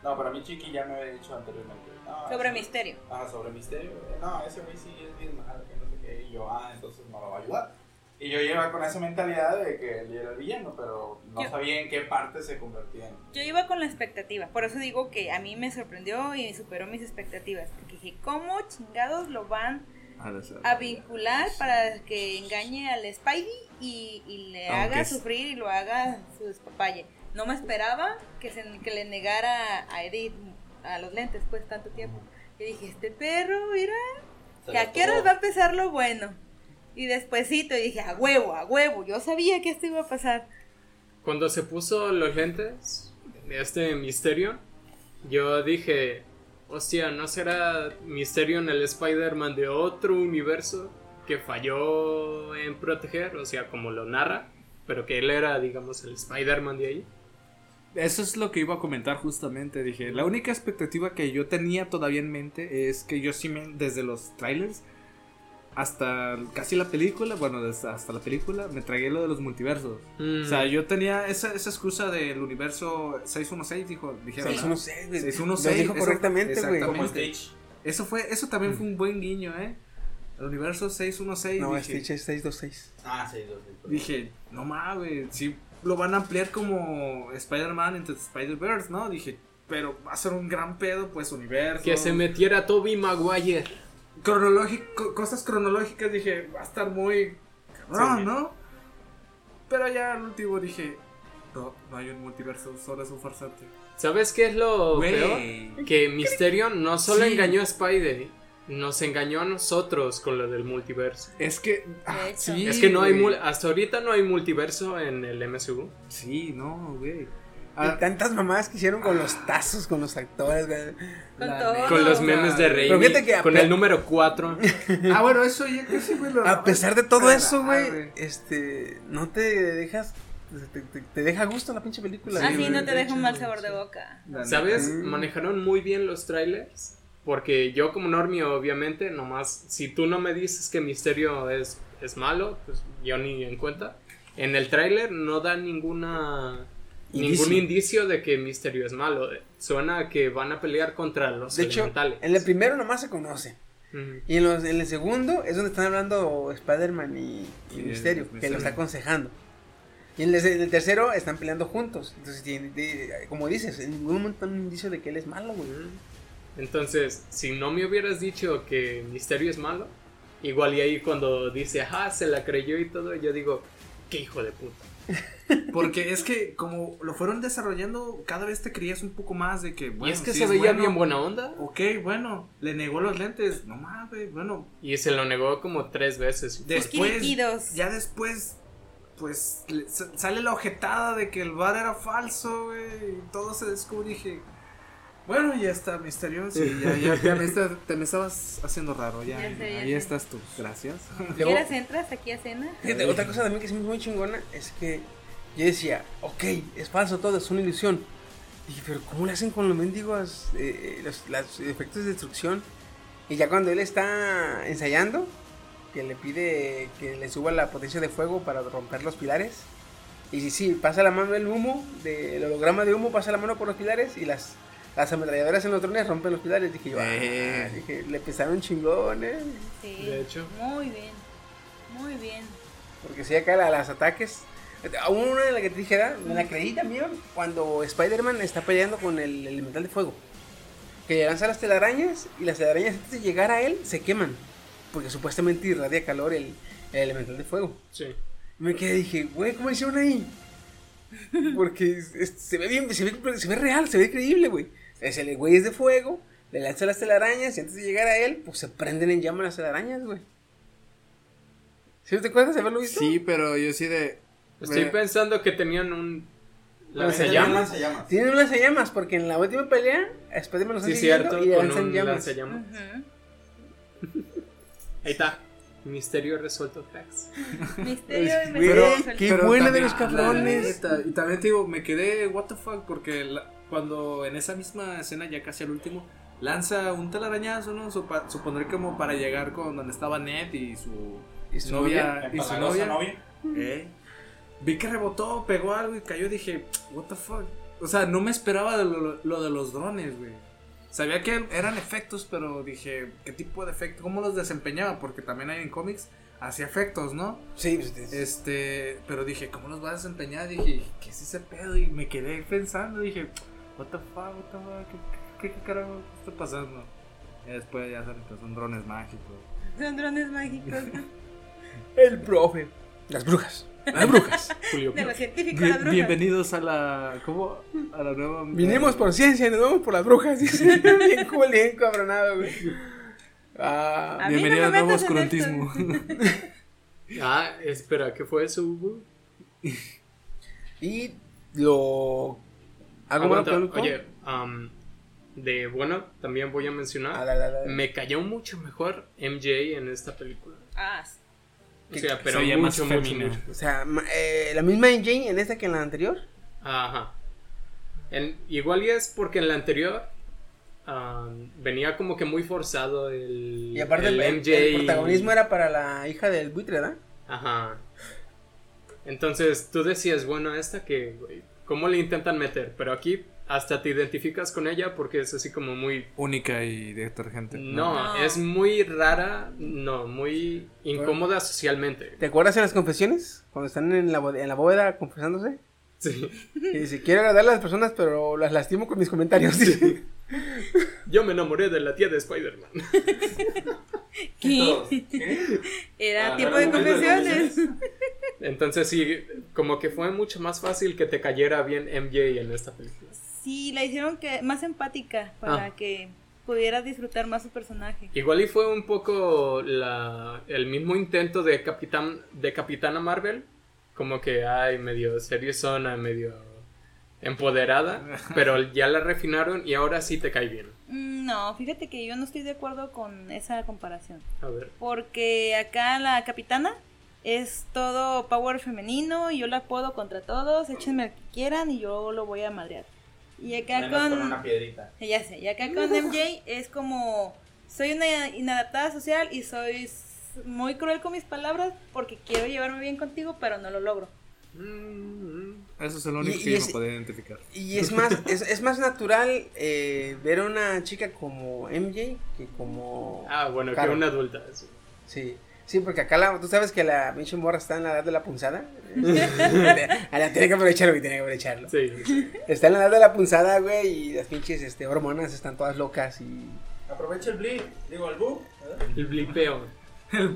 No, para mí Chiqui ya me había dicho anteriormente. No, Sobre ese- misterio. Ajá, sobre misterio. No, ese güey sí es bien malo, que no sé qué. Y yo, ah, entonces no lo va a ayudar. Y yo iba con esa mentalidad de que él era el villano, pero no Yo- sabía en qué parte se convertía en. Yo iba con la expectativa, por eso digo que a mí me sorprendió y superó mis expectativas. Porque dije, ¿cómo chingados lo van a vincular para que engañe al Spidey y, y le Aunque haga es- sufrir y lo haga su despapalle? No me esperaba que, se, que le negara a Edith a los lentes, pues, tanto tiempo. Y dije, este perro, mira, que a qué hora tomó. va a empezar lo bueno. Y despuesito dije, a huevo, a huevo, yo sabía que esto iba a pasar. Cuando se puso los lentes, este misterio, yo dije, hostia, ¿no será misterio en el Spider-Man de otro universo que falló en proteger? O sea, como lo narra, pero que él era, digamos, el Spider-Man de ahí. Eso es lo que iba a comentar justamente. Dije, la única expectativa que yo tenía todavía en mente es que yo sí me, desde los trailers hasta casi la película, bueno, desde hasta la película, me tragué lo de los multiversos. Mm. O sea, yo tenía esa, esa excusa del universo 616, dijo, dijeron. ¿no? 616, güey. 616, Lo dijo eso- correctamente, güey. Como Stitch. Eso fue, eso también fue un buen guiño, ¿eh? El universo 616. No, dije, Stitch es 626. Ah, sí, dos, sí, perdón. Dije, no mames, si lo van a ampliar como Spider-Man the Spider-Verse, ¿no? Dije, pero va a ser un gran pedo, pues universo. Que se metiera Toby Maguire. Cronológico, cosas cronológicas, dije, va a estar muy cabrón, Sí. ¿no? Pero ya al último dije, no, no hay un multiverso, solo es un farsante. ¿Sabes qué es lo Güey. peor? Que Misterio no solo Sí. engañó a Spider, nos engañó a nosotros con lo del multiverso. Es que, ah, sí, es que no hay, güey. mul- hasta ahorita no hay multiverso en el MSU. Sí, no, güey. Y Ah, tantas mamadas que hicieron con los tazos, con los actores, güey. Con todo. Con los memes de a con el número 4. ah, bueno, eso ya casi lo. A pesar de todo Ah, eso, güey, güey. este, no te dejas te, te- te deja a gusto la pinche película. Así güey. no te de deja un mal sí. sabor de boca. ¿Sabes? Mm. Manejaron muy bien los trailers. Porque yo como normie, obviamente, nomás, si tú no me dices que Misterio es, es malo, pues yo ni en cuenta. En el tráiler no da ninguna... Indicio. Ningún indicio de que Misterio es malo. Suena a que van a pelear contra los De hecho, elementales. en el primero nomás se conoce. Y en, los, en el segundo es donde están hablando Spider-Man y, y Y Misterio, el que lo está aconsejando. Y en el, en el tercero están peleando juntos. Entonces, de- como dices, en ningún momento hay un indicio de que él es malo, güey. Entonces, si no me hubieras dicho que Misterio es malo, igual y ahí cuando dice, ah, se la creyó y todo, yo digo, qué hijo de puta. Porque es que como lo fueron desarrollando, cada vez te creías un poco más de que, bueno, y es que sí se veía bueno. bien buena onda. Ok, bueno, le negó los lentes. No mames, bueno. Y se lo negó como tres veces. Después, ya después, pues le- sa- sale la ojetada de que el bar era falso, güey. Y todo se descubre y dije, bueno, ya está, misterioso. y ya, ya, ya me, está- te me estabas haciendo raro. Ya, Ya sé, ya ahí sé. estás tú. Gracias. ¿Quieres entras aquí a cena? Fíjate, otra cosa también que se me hizo muy chingona es que yo decía, ok, es falso todo, es una ilusión. Dije, pero ¿cómo le hacen con los mendigos eh, eh, los, los efectos de destrucción? Y ya cuando él está ensayando, que le pide que le suba la potencia de fuego para romper los pilares. Y sí, sí, pasa la mano el humo, de, el holograma de humo pasa la mano por los pilares y las, las ametralladoras en los drones rompen los pilares. Dije yo, ah, dije, le pesaron chingones. Sí. De hecho. Muy bien. Muy bien. Porque si acá la- las ataques. A una de la que te dije, ¿verdad? me la creí también cuando Spider-Man está peleando con el elemental de fuego. Que le lanza las telarañas y las telarañas antes de llegar a él se queman. Porque supuestamente irradia calor el, el elemental de fuego. Sí. Y me quedé dije, güey, ¿cómo hicieron ahí? Porque es- es- se ve bien, se ve, se ve real, se ve creíble, güey. Es el güey es de fuego, le lanza las telarañas y antes de llegar a él, pues se prenden en llamas las telarañas, güey. ¿Sí te acuerdas de haberlo visto? Sí, pero yo sí de. Estoy me- pensando que tenían un Lanzallamas. lanzallamas. Tienen unas llamas porque en la última pelea Spider-Man los Sí, cierto, y lanzan un llamas. lanzallamas. Ahí está. Misterio resuelto, cracks. Misterio y misterio. qué Pero buena de los cabrones. Y también te digo, me quedé, what the fuck, porque la- cuando en esa misma escena, ya casi al último, lanza un telarañazo, ¿no? Supa- supondré como para llegar con donde estaba Ned y su, ¿Y su novia. Y su novia. Eh, Vi que rebotó, pegó algo y cayó. Dije, what the fuck. O sea, no me esperaba de lo, lo de los drones, güey. Sabía que eran efectos, pero dije, ¿qué tipo de efecto? ¿Cómo los desempeñaba? Porque también hay en cómics, hacía efectos, ¿no? Sí, pues, es- Este, pero dije, ¿cómo los va a desempeñar? Dije, ¿qué es ese pedo? Y me quedé pensando, dije, what the fuck, what the fuck, ¿qué, qué, qué carajo está pasando? Y después ya saben que son drones mágicos. Son drones mágicos. el profe. Las brujas. Las brujas. Julio. De los científicos, Bien- las brujas. bienvenidos a la, ¿cómo? A la nueva... Vinimos por ciencia y nos vamos por las brujas. Dice. bien cool, bien cabronado, güey. Ah, A mí no Bienvenido me al nuevo oscurantismo. Ah, espera, ¿qué fue eso, Hugo? y lo. ¿Algo polémico? Oye, am, de bueno, también voy a mencionar. Ah, dale, dale, dale. Me cayó mucho mejor MJ en esta película. Ah, O sea, pero se oye más mucho, mucho, mucho. O sea, eh, la misma Jane en esta que en la anterior. Ajá. En- igual y es porque en la anterior venía como que muy forzado el, Y aparte, el el, MJ. el protagonismo era para la hija del buitre, ¿verdad? Ajá. Entonces tú decías, bueno, esta que, güey, ¿cómo le intentan meter? Pero aquí hasta te identificas con ella porque es así como muy... Única y detergente. No, No. es muy rara, no, muy incómoda socialmente. ¿Te acuerdas en las confesiones? Cuando están en la, en la bóveda confesándose. Sí. Y dice, quiero agradar a las personas, pero las lastimo con mis comentarios. Yo me enamoré de la tía de Spider-Man. ¿Qué? Era Ah, tiempo de de confesiones. Entonces sí, como que fue mucho más fácil que te cayera bien MJ en esta película. Sí, la hicieron que más empática para Ah. que pudieras disfrutar más su personaje. Igual y fue un poco la, el mismo intento de Capitán de Capitana Marvel, como que ay medio seriosona, medio empoderada, pero ya la refinaron y ahora sí te cae bien. Mm, No, fíjate que yo no estoy de acuerdo con esa comparación. A ver. Porque acá la capitana es todo power femenino y yo la puedo contra todos, échenme al que quieran y yo lo voy a madrear. Y acá Menos con... con una piedrita. Ya sé, y acá con MJ es como soy una inadaptada social y soy muy cruel con mis palabras porque quiero llevarme bien contigo, pero no lo logro. Mm, Eso es lo único Y- que y yo es- no podía identificar. Y es más, es, es más natural eh, ver a una chica como MJ que como... Ah, bueno, Caro. que una adulta. sí. Sí, sí, porque acá la, tú sabes que la pinche morra está en la edad de la punzada. a la tiene que aprovecharlo, güey, tiene que aprovecharlo. Sí, sí. Está en la edad de la punzada, güey, y las pinches este, hormonas están todas locas y... Aprovecha el blip, digo el bug. ¿verdad? El blipeo.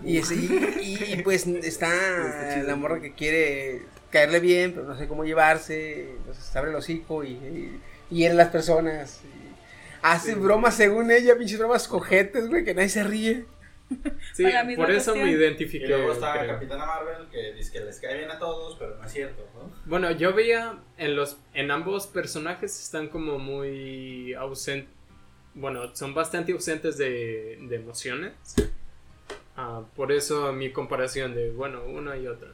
Y, ese- y, y, pues está la morra que quiere caerle bien, pero no sé cómo llevarse, entonces abre el hocico y, y, a las personas. y hace bromas según ella, pinches bromas cojetes, güey, que nadie se ríe. Sí, por eso cuestión. me Y identifiqué. luego está creo. Capitana Marvel que dice que les cae bien a todos, pero no es cierto, ¿no? Bueno, yo veía en los en ambos personajes están como muy ausentes. Bueno, son bastante ausentes de, de emociones. Ah, por eso mi comparación de, bueno, una y otra.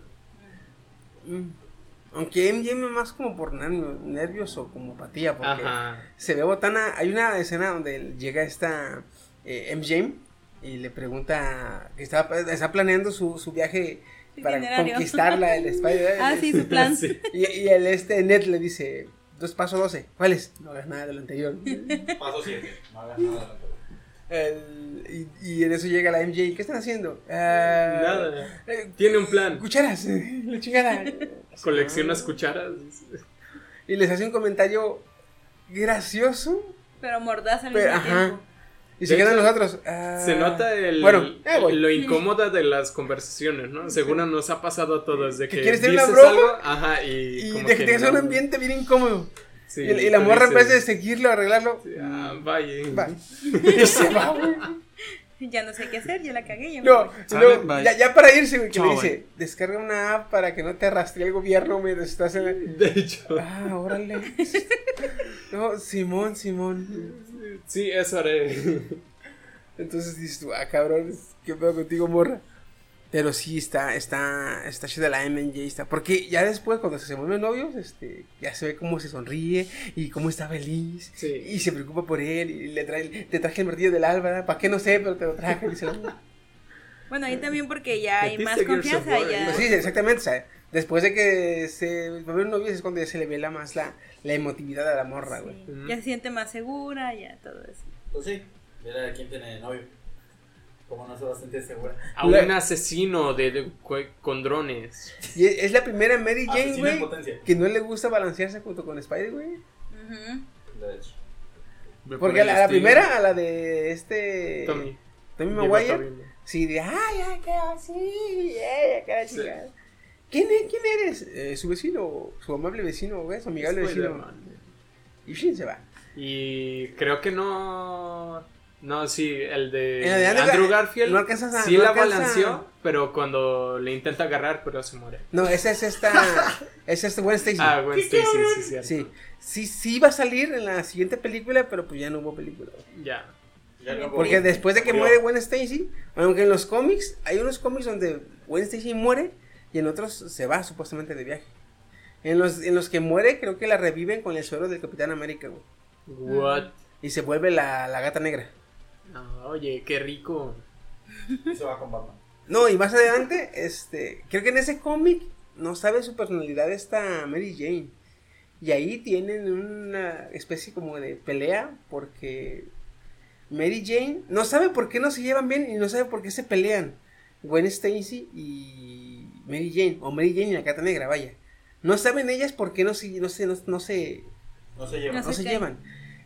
Mm. Aunque MJ me más como por nervio- nervios o como apatía, porque Ajá. se ve botana. Hay una escena donde llega esta eh, MJ y le pregunta que está, está planeando su, su viaje para conquistarla, el Spider. Ah, sí, su plan. Sí. Y, y el este Ned le dice, dos paso 12, ¿cuál es? No hagas nada de lo anterior. Paso 7, no hagas nada. El- y, y en eso llega la MJ, ¿qué están haciendo? "Ah, Nada. eh, Tiene un plan. Cucharas, eh, la chingada. Coleccionas cucharas. Y les hace un comentario gracioso, Pero mordaz al pero mismo ajá. tiempo. Y se quedan los otros. "Ah". Se nota el, Bueno, eh, lo incómoda de las conversaciones, ¿no? Seguro nos ha pasado a todos de Que que, quieres tener una broma algo, ajá, y, Y como de que no. un ambiente bien incómodo. Sí, y, y la morra en vez de seguirlo, arreglarlo, Ah, vaya. va. Y se va, güey. Ya no sé qué hacer, ya la cagué. Ya me No, bye. ya, ya para irse, güey, que Chao, le dice, descarga una app para que no te arrastre el gobierno mientras estás en la... De hecho, Ah, órale. No, Simón, Simón. sí, eso haré. Entonces dices tú, ah, cabrón, ¿qué pedo contigo, morra? Pero sí está, está, está chida la MJ, está. Porque ya después, cuando se vuelven novios, este, ya se ve cómo se sonríe y cómo está feliz. Sí. Y se preocupa por él y le trae, te traje el martillo del alba, ¿para qué no sé? Pero te lo traje. dice la- Bueno, ahí también porque ya hay más confianza. Ya... Pues sí, exactamente, sea, después de que se vuelven novios es cuando ya se le ve la más la, la emotividad a la morra, güey. Ya se siente más segura, ya todo eso. Pues sí, mira quién tiene novio. Como no soy bastante segura. A un asesino de, con drones. Y es, la primera Mary Jane, güey, potencia. que no le gusta balancearse junto con Spider, güey. De hecho. Porque a la, a la estilo. primera, a la de este... Tommy. Tommy Maguire. Sí, de, ay, ay, qué así, eh, qué Sí. chingada. ¿Quién, es- ¿Quién eres? Eh, su vecino, su amable vecino, güey, su amigable vecino. Y Shin se va. Y creo que no. No, sí, el de, de Andrew Andrew, Gar- Garfield. no alcanzas a- sí no la alcanza- balanceó, pero cuando le intenta agarrar, pero se muere. No, esa es esta, esa es Gwen Stacy. Ah, Gwen Stacy, sí, cierto. Sí, sí, sí va a salir en la siguiente película, pero pues ya no hubo película. Ya. Ya no Porque hubo- después de que murió. muere Gwen Stacy, aunque en los cómics, hay unos cómics donde Gwen Stacy muere y en otros se va supuestamente de viaje. En los, en los que muere, creo que la reviven con el suero del Capitán América, güey. What? Y se vuelve la, la gata negra. Ah, oye, qué rico. Se va con Batman. No, y más adelante, este, creo que en ese cómic no sabe su personalidad esta Mary Jane. Y ahí tienen una especie como de pelea porque Mary Jane no sabe por qué no se llevan bien y no sabe por qué se pelean. Gwen Stacy y Mary Jane, o Mary Jane y la Cata Negra, vaya. No saben ellas por qué no se, no se, no, no se, No se lleva. No se llevan.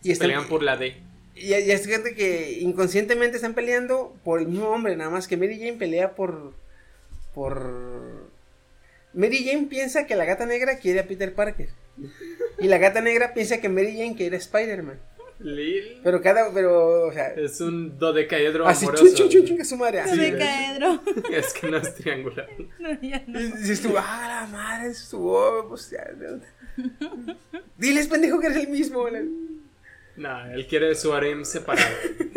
Y están- Pelean por la D. y, y es gente que inconscientemente están peleando por el mismo hombre, nada más que Mary Jane pelea por. por. Mary Jane piensa que la gata negra quiere a Peter Parker. Y la gata negra piensa que Mary Jane quiere a Spider-Man. Lil. Pero cada. Pero, o sea. Es un dodecaedro Así, amoroso. chun, chun, chun, chun, que su madre. Así. me caedro. Es que no es triangular. No, ya no. Y dices tú, ah, la madre, es su oh, pues, ya, no. Diles, pendejo, que eres el mismo. la- No, él quiere su harem separado.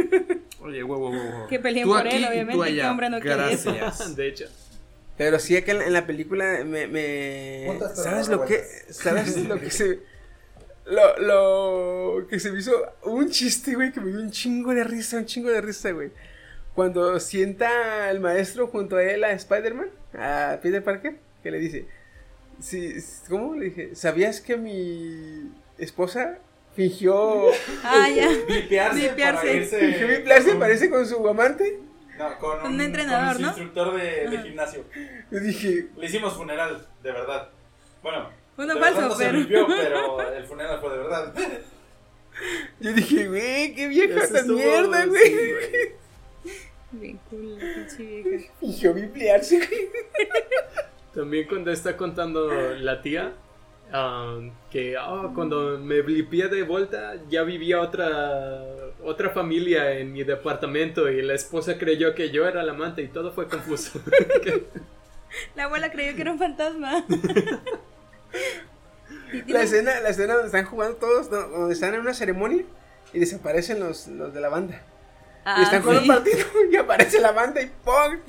Oye, huevo, huevo. Que peleen Tú por aquí él, tú obviamente. ¿Qué allá. hombre no quiere eso? Gracias. De hecho. Pero sí que en la, película me, ¿sabes lo que sabes lo que se lo, lo que se me hizo un chiste, güey, que me dio un chingo de risa, un chingo de risa, güey. Cuando sienta el maestro junto a él a Spider-Man, a Peter Parker, que le dice, sí, ¿cómo? Le dije, ¿sabías que mi esposa fingió Ah, ya. Blipearse, Blipearse. para irse fingió parece con su amante? No, con Un un, entrenador, con su ¿no? instructor de, de Ajá. gimnasio. Yo dije, Le hicimos funeral, de verdad. Bueno, Uno de falso, no se pero- limpió, pero el funeral fue de verdad. yo dije, güey, qué vieja estuvo- mierda, sí, güey. güey. Bien cool, pinche vieja. Fingió viplarse, güey. También cuando está contando la tía, ah, que ah, cuando me blipié de vuelta ya vivía otra otra familia en mi departamento y la esposa creyó que yo era el amante y todo fue confuso. La abuela creyó que era un fantasma. La escena, la escena donde están jugando todos, donde están en una ceremonia y desaparecen los, los de la banda. Ah, y están con sí. un partido y aparece la banda y ¡pum!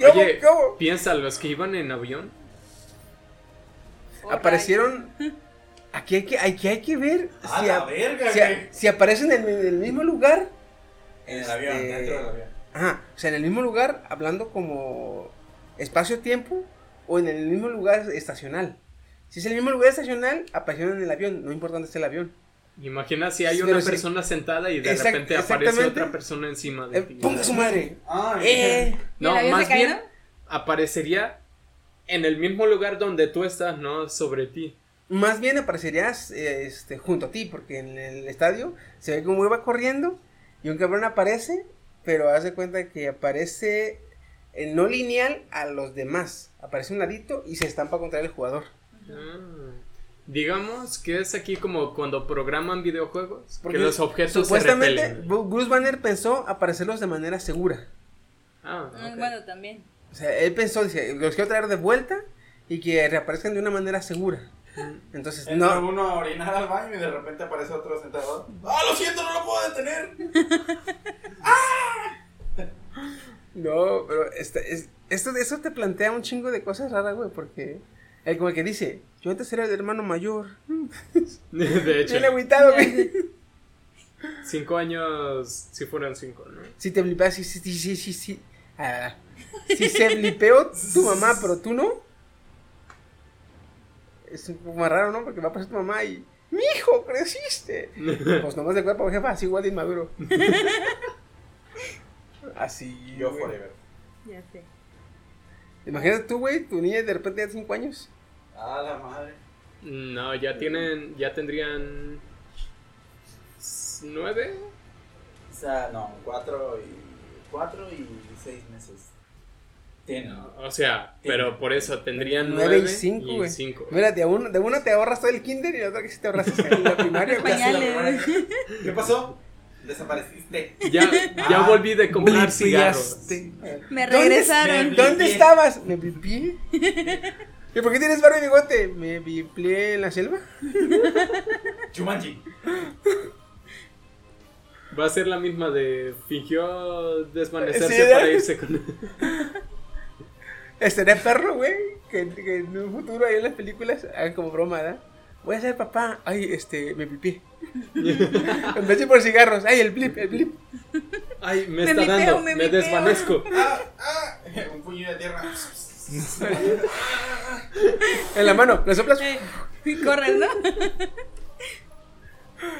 Piensa, los que iban en avión. Oh, Aparecieron. Aquí hay que, aquí hay que ver A si, a- verga, si, güey. si aparecen en el, en el mismo lugar. En el avión, Este, dentro del avión. Ajá, o sea, en el mismo lugar, hablando como espacio-tiempo, o en el mismo lugar estacional. Si es el mismo lugar estacional, aparecieron en el avión, no importa dónde esté el avión. Imagina si hay una sí. persona sentada y de Exact- repente aparece otra persona encima de Eh, ti. ¡Ponga su madre! Ah, ¡Eh! ¿Y No, más bien aparecería en el mismo lugar donde tú estás, no sobre ti. Más bien aparecerías eh, este, junto a ti, porque en el estadio se ve como iba corriendo y un cabrón aparece, pero hace cuenta que aparece eh, no lineal a los demás. Aparece un ladito y se estampa contra el jugador. Ah. Digamos que es aquí como cuando programan videojuegos, Porque que los objetos se Supuestamente, repelen. Bu- Bruce Banner pensó aparecerlos de manera segura. Ah, Ah. Bueno, también. O sea, él pensó, dice, los quiero traer de vuelta y que reaparezcan de una manera segura. Entonces, Entra no. uno a orinar al baño y de repente aparece otro sentado. ¡Ah, lo siento, no lo puedo detener! No, pero esta- es- esto, eso te plantea un chingo de cosas raras, güey, porque él como que dice, yo antes era el hermano mayor. De hecho, Bien agüitado, güey. cinco años, si fueron cinco, ¿no? Si te blipeas, sí, sí, sí, sí, sí, sí. Ah, si se blipeó tu mamá, pero tú no. Es un poco más raro, ¿no? Porque va a pasar tu mamá y... ¡Mi hijo, creciste! Pues nomás de cuerpo, jefa, así igual de inmaduro. Así. Yo güey. forever. Ya sé. Imagínate tú, güey, tu niña de repente de 5 años. ¡Ah, la madre! No, ya tienen, ya tendrían s- nueve. O sea, no, cuatro y. cuatro y seis meses. O sea, pero por eso tendrían 9 nueve y 5, güey. cinco. Mira, de uno, de uno te ahorras todo el kinder y de otra que sí te ahorras la primaria. Pañales. ¿Qué pasó? Desapareciste. Ya, ya volví de comprar cigarros. Me ¿Dónde- regresaron. me- ¿Dónde estabas? Me blipié. ¿Y por qué tienes barba y bigote? Me blipié en la selva. Chumanji. Va a ser la misma de fingió desvanecerse Sí, para irse con. Estaría perro, güey. Que, que en un futuro ahí en las películas hagan como broma, ¿verdad? Voy a ser papá. Ay, este, me pipí. en vez de por cigarros. Ay, el blip, el blip. Ay, me, Me está blipeo, dando, me me, desvanezco. ¡Ah! ¡Ah! Un puño de tierra. En la mano. ¿Le soplas? Y corres, ¿no?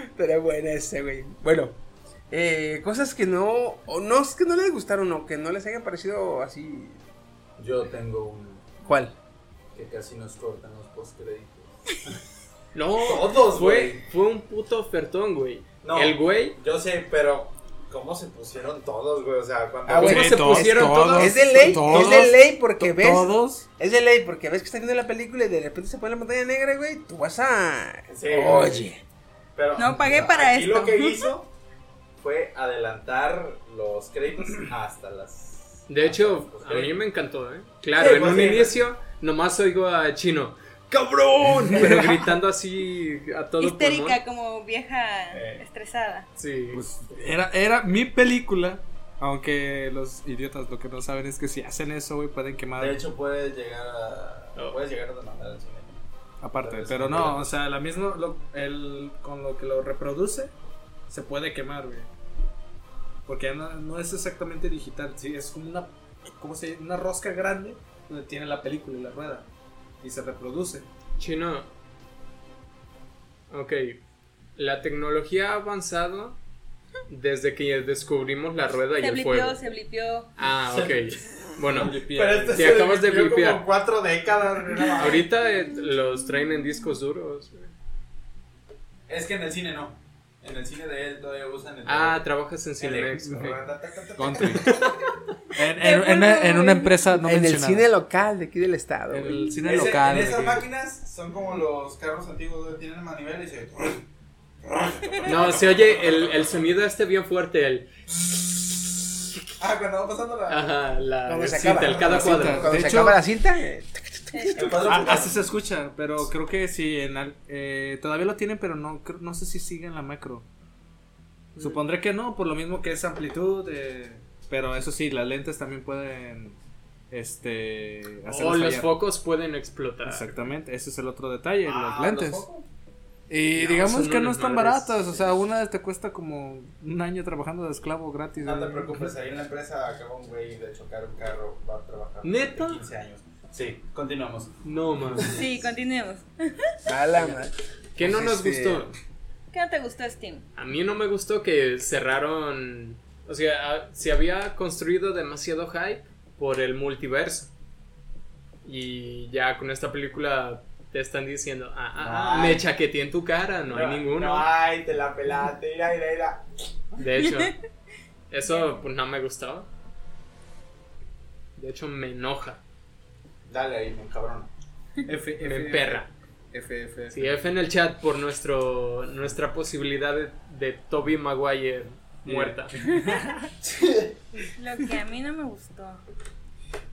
Estaría buena ese, güey. Bueno. Eh, cosas que no, o no es que no les gustaron o que no les hayan parecido así. Yo tengo un. ¿Cuál? que casi nos cortan los postcréditos. No, Todos, fue, güey. fue un puto ofertón, güey. No. El güey, Yo sé, pero. ¿Cómo se pusieron todos, güey? O sea, cuando. Ah. ¿cómo se pusieron todos? Es de ley, todos, es de ley porque ves. Todos. Es de ley porque ves que estás viendo la película y de repente se pone la pantalla negra, güey. Tú vas a. Sí, Oye. Pero, No pagué para aquí esto. lo que hizo fue adelantar los créditos hasta las. De hecho, hasta los a mí me encantó, ¿eh? Claro, Sí, en pues, un sí. inicio nomás oigo a Chino, ¡cabrón! Pero gritando así a todo Histérica, pulmón. como vieja Eh. estresada. Sí. Pues era, era mi película Aunque los idiotas lo que no saben es que si hacen eso, güey, pueden quemar. De hecho, puedes llegar a. Oh. Puedes llegar a demandar al cine. aparte, pero pero no, o sea, la misma, lo- el, con lo que lo reproduce, se puede quemar, güey. Porque ya no, no es exactamente digital, sí, es como una, ¿cómo se? Una rosca grande donde tiene la película y la rueda. Y se reproduce. Chino. Ok. La tecnología ha avanzado desde que descubrimos la rueda y Se el fuego. blipió, se blipió. Ah, ok. Bueno, Pero este Te acabas de blipear. como cuatro décadas. no ahorita eh, los traen en discos duros. Es que en el cine no. En el cine de él todavía usan el. Ah, trabajas en el- Cinemex. Country. en, en- en una, en una empresa no en el cine local de aquí del estado. En el cine Ese- local. En esas máquinas son como los carros antiguos, güey, tienen manivela y se. No, se oye el, el sonido este bien fuerte. El, Ah, cuando va pasando la. ajá, cinta, acaba, el cada cuadro. Cuando De se hecho- acaba la cinta, eh, Ah, final. así se escucha, pero creo que sí, en al- eh, todavía lo tienen, pero no creo- no sé si sigue en la macro. Supondré que no, por lo mismo que es amplitud, eh, pero eso sí, las lentes también pueden, este, O Oh, los fallar. focos pueden explotar. Exactamente, ese es el otro detalle, Ah, los lentes. ¿los focos? y No, digamos que no están madres. baratas, o sea, una te cuesta como un año trabajando de esclavo gratis. No te preocupes, ahí en la empresa acaba un güey de chocar un carro, va a trabajar. ¿Neta? durante 15 años. Sí, continuamos. No, man. Sí, continuemos. a la madre. ¿Qué no Pues, nos este, gustó? ¿Qué no te gustó, Steam? A mí no me gustó que cerraron. O sea, a- se había construido demasiado hype por el multiverso. Y ya con esta película te están diciendo, ah, ah, ah, Ay. me chaqueteé en tu cara, no, hay ninguno. Ay, te la pelaste, mira, mira, mira. De hecho, eso pues no me gustó. De hecho, me enoja, Dale ahí, me cabrón. F, me emperra. F, F, F. Sí, F en el chat por nuestro nuestra posibilidad de, de Toby Maguire muerta. Lo que a mí no me gustó.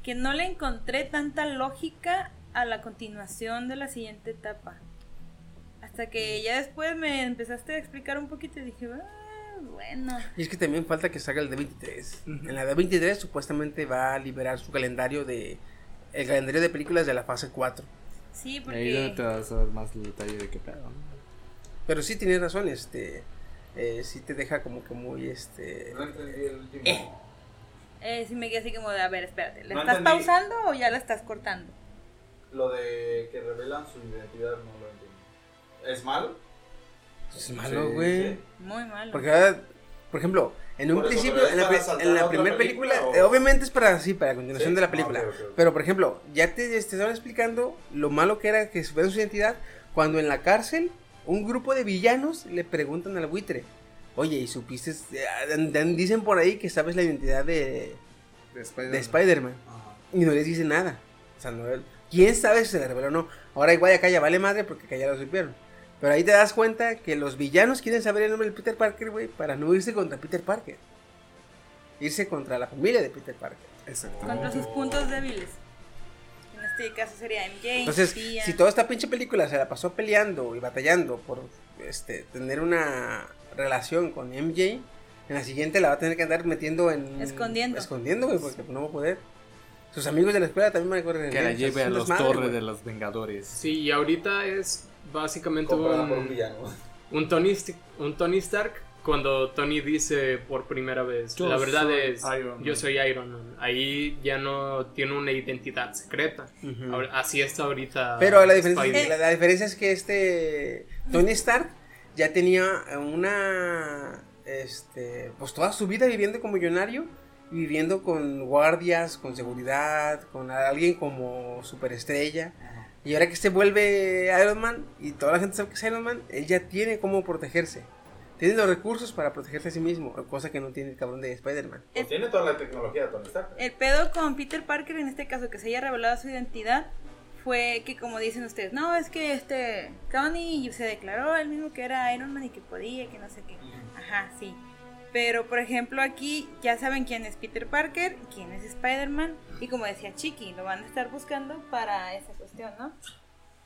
Que no le encontré tanta lógica a la continuación de la siguiente etapa. Hasta que ya después me empezaste a explicar un poquito y dije, "Ah, bueno. Y es que también falta que salga el D23. En la D23 supuestamente va a liberar su calendario de el calendario de películas de la fase 4. Sí, Ahí donde te porque vas a dar más el detalle de qué pedo. ¿no? Pero sí tienes razón, este eh, sí te deja como que muy este No entendí el último. eh, sí me quedé así como de, a ver, espérate, ¿la No estás entendí. pausando o ya la estás cortando? Lo de que revelan su identidad no lo entendí. ¿Es malo? es malo, Sí, güey. sí. Muy malo. Porque ahora, por ejemplo, en un Por principio, en la, en la primera película, película, eh, o- obviamente es para sí, para la continuación Sí. de la película. Pero por ejemplo, ya te, te estaban explicando lo malo que era que supieran su identidad cuando en la cárcel un grupo de villanos le preguntan al buitre, oye, ¿y supiste? eh, Dicen por ahí que sabes la identidad de, De Spider-Man. de Spider-Man. Ajá. Y no les dice nada. O sea, no, quién sabe si se le reveló o no. Ahora igual acá ya vale madre porque acá ya lo supieron. Pero ahí te das cuenta que los villanos quieren saber el nombre de Peter Parker, güey, para no irse contra Peter Parker. Irse contra la familia de Peter Parker. Exacto. Contra sus puntos débiles. En este caso sería MJ. Entonces, si toda esta pinche película se la pasó peleando y batallando por este tener una relación con MJ, en la siguiente la va a tener que andar metiendo en... Escondiendo. Escondiendo, güey, porque no va a poder. Sus amigos de la escuela también van a correr. Que la lleve a los torres de los Vengadores. Sí, y ahorita es básicamente por un un, villano. un, Tony, un Tony Stark cuando Tony dice por primera vez, Yo la verdad soy es, Iron yo Man". soy Iron Man. Ahí ya no tiene una identidad secreta. Ahora- Así está ahorita. Pero la diferencia, la, la diferencia es que este Tony Stark ya tenía una este pues toda su vida viviendo como millonario viviendo con guardias, con seguridad, con alguien como superestrella. Y ahora que se vuelve Iron Man y toda la gente sabe que es Iron Man, él ya tiene cómo protegerse. Tiene los recursos para protegerse a sí mismo, cosa que no tiene el cabrón de Spider-Man. Pues tiene toda la tecnología de Tony Stark. El pedo con Peter Parker, en este caso, que se haya revelado su identidad, fue que, como dicen ustedes, no, es que este Tony se declaró él mismo que era Iron Man y que podía, que no sé qué. Ajá, sí. Pero, por ejemplo, aquí ya saben quién es Peter Parker, quién es Spider-Man, y como decía Chiqui, lo van a estar buscando para esa cuestión, ¿no?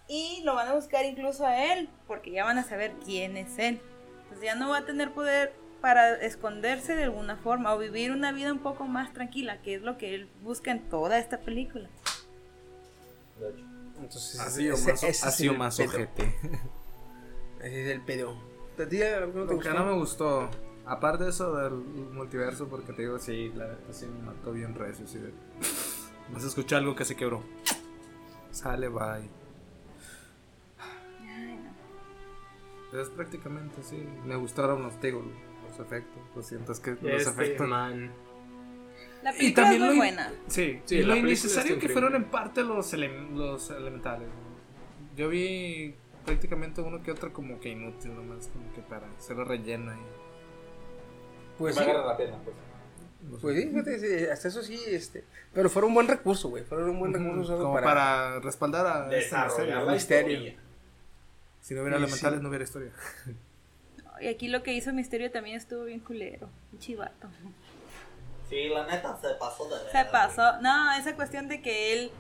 Y lo van a buscar incluso a él, porque ya van a saber quién es él. Entonces ya no va a tener poder para esconderse de alguna forma o vivir una vida un poco más tranquila, que es lo que él busca en toda esta película. De hecho. Entonces, Así o ese- más, ese es así o el más pedo. ojete. Ese es el pedo. ¿A ti no no me gustó, aparte de eso del multiverso, porque te digo, sí, la neta sí me mató bien recio. Así de... Vas a escuchar algo que se quebró. Sale, bye. Es prácticamente sí. Me gustaron los, digo, los efectos. Lo siento, es que los Este efectos. man. La Y película también es muy lo, buena. Sí, Sí, y la lo innecesario que fueron en parte los, ele- los elementales. Yo vi prácticamente uno que otro como que inútil nomás, como que para hacerlo relleno y... Pues me sí. agarra la pena, pues. Pues sí, fíjate, sí, hasta eso sí, este. Pero fueron un buen recurso, güey. Fueron un buen recurso solo como para... respaldar a Desarrollar la misterio. historia. Si no hubiera Sí, elementales sí. no hubiera historia. Y aquí lo que hizo Misterio también estuvo bien culero. Un chivato. Sí, la neta se pasó de Se pasó. No, esa cuestión de que él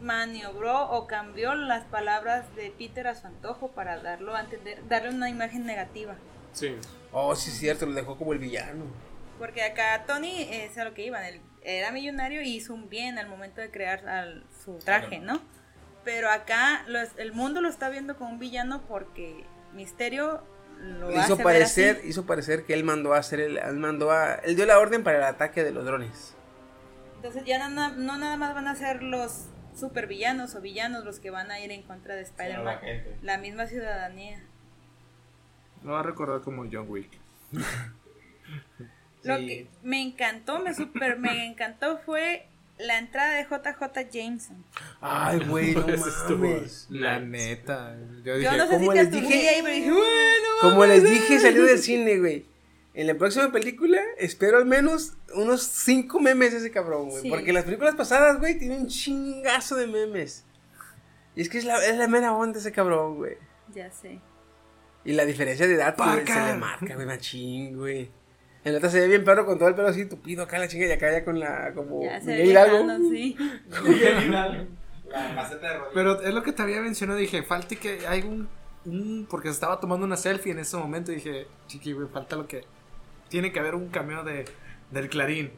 maniobró o cambió las palabras de Peter a su antojo para darlo a entender, darle una imagen negativa. Sí. Oh, sí, es cierto, lo dejó como el villano. Porque acá Tony es a lo que iban, él era millonario y hizo un bien al momento de crear al- su traje, ¿no? Pero acá los- el mundo lo está viendo como un villano porque Misterio lo hizo ver parecer, así. hizo parecer que él mandó a hacer el, él mandó a, él dio la orden para el ataque de los drones. Entonces ya no, no nada más van a ser los supervillanos o villanos los que van a ir en contra de Spider-Man. La misma ciudadanía. Lo va a recordar como John Wick. Lo que me encantó, me super me encantó fue la entrada de JJ Jameson. Ay, güey, no mames. La neta. Yo Yo dije, no sé como si te les dije- ahí, pero dije, bueno. Como les dije, salió del cine, güey. En la próxima película espero al menos unos 5 memes de ese cabrón, güey. Sí. Porque las películas pasadas, güey, tienen un chingazo de memes. Y es que es la, es la mera onda ese cabrón, güey. Ya sé. Y la diferencia de edad pues, se Parker. le marca, güey, machín, güey. En la otra se ve bien perro con todo el pelo así tupido acá la chinga y acá ya con la como Ya se ve Hidalgo. lejano, sí. La maceta de rodillas. Pero es lo que te había mencionado, dije, falta que hay un, un- Porque se estaba tomando una selfie en ese momento y dije, chiqui, güey, falta lo que... Tiene que haber un cameo de, del Clarín.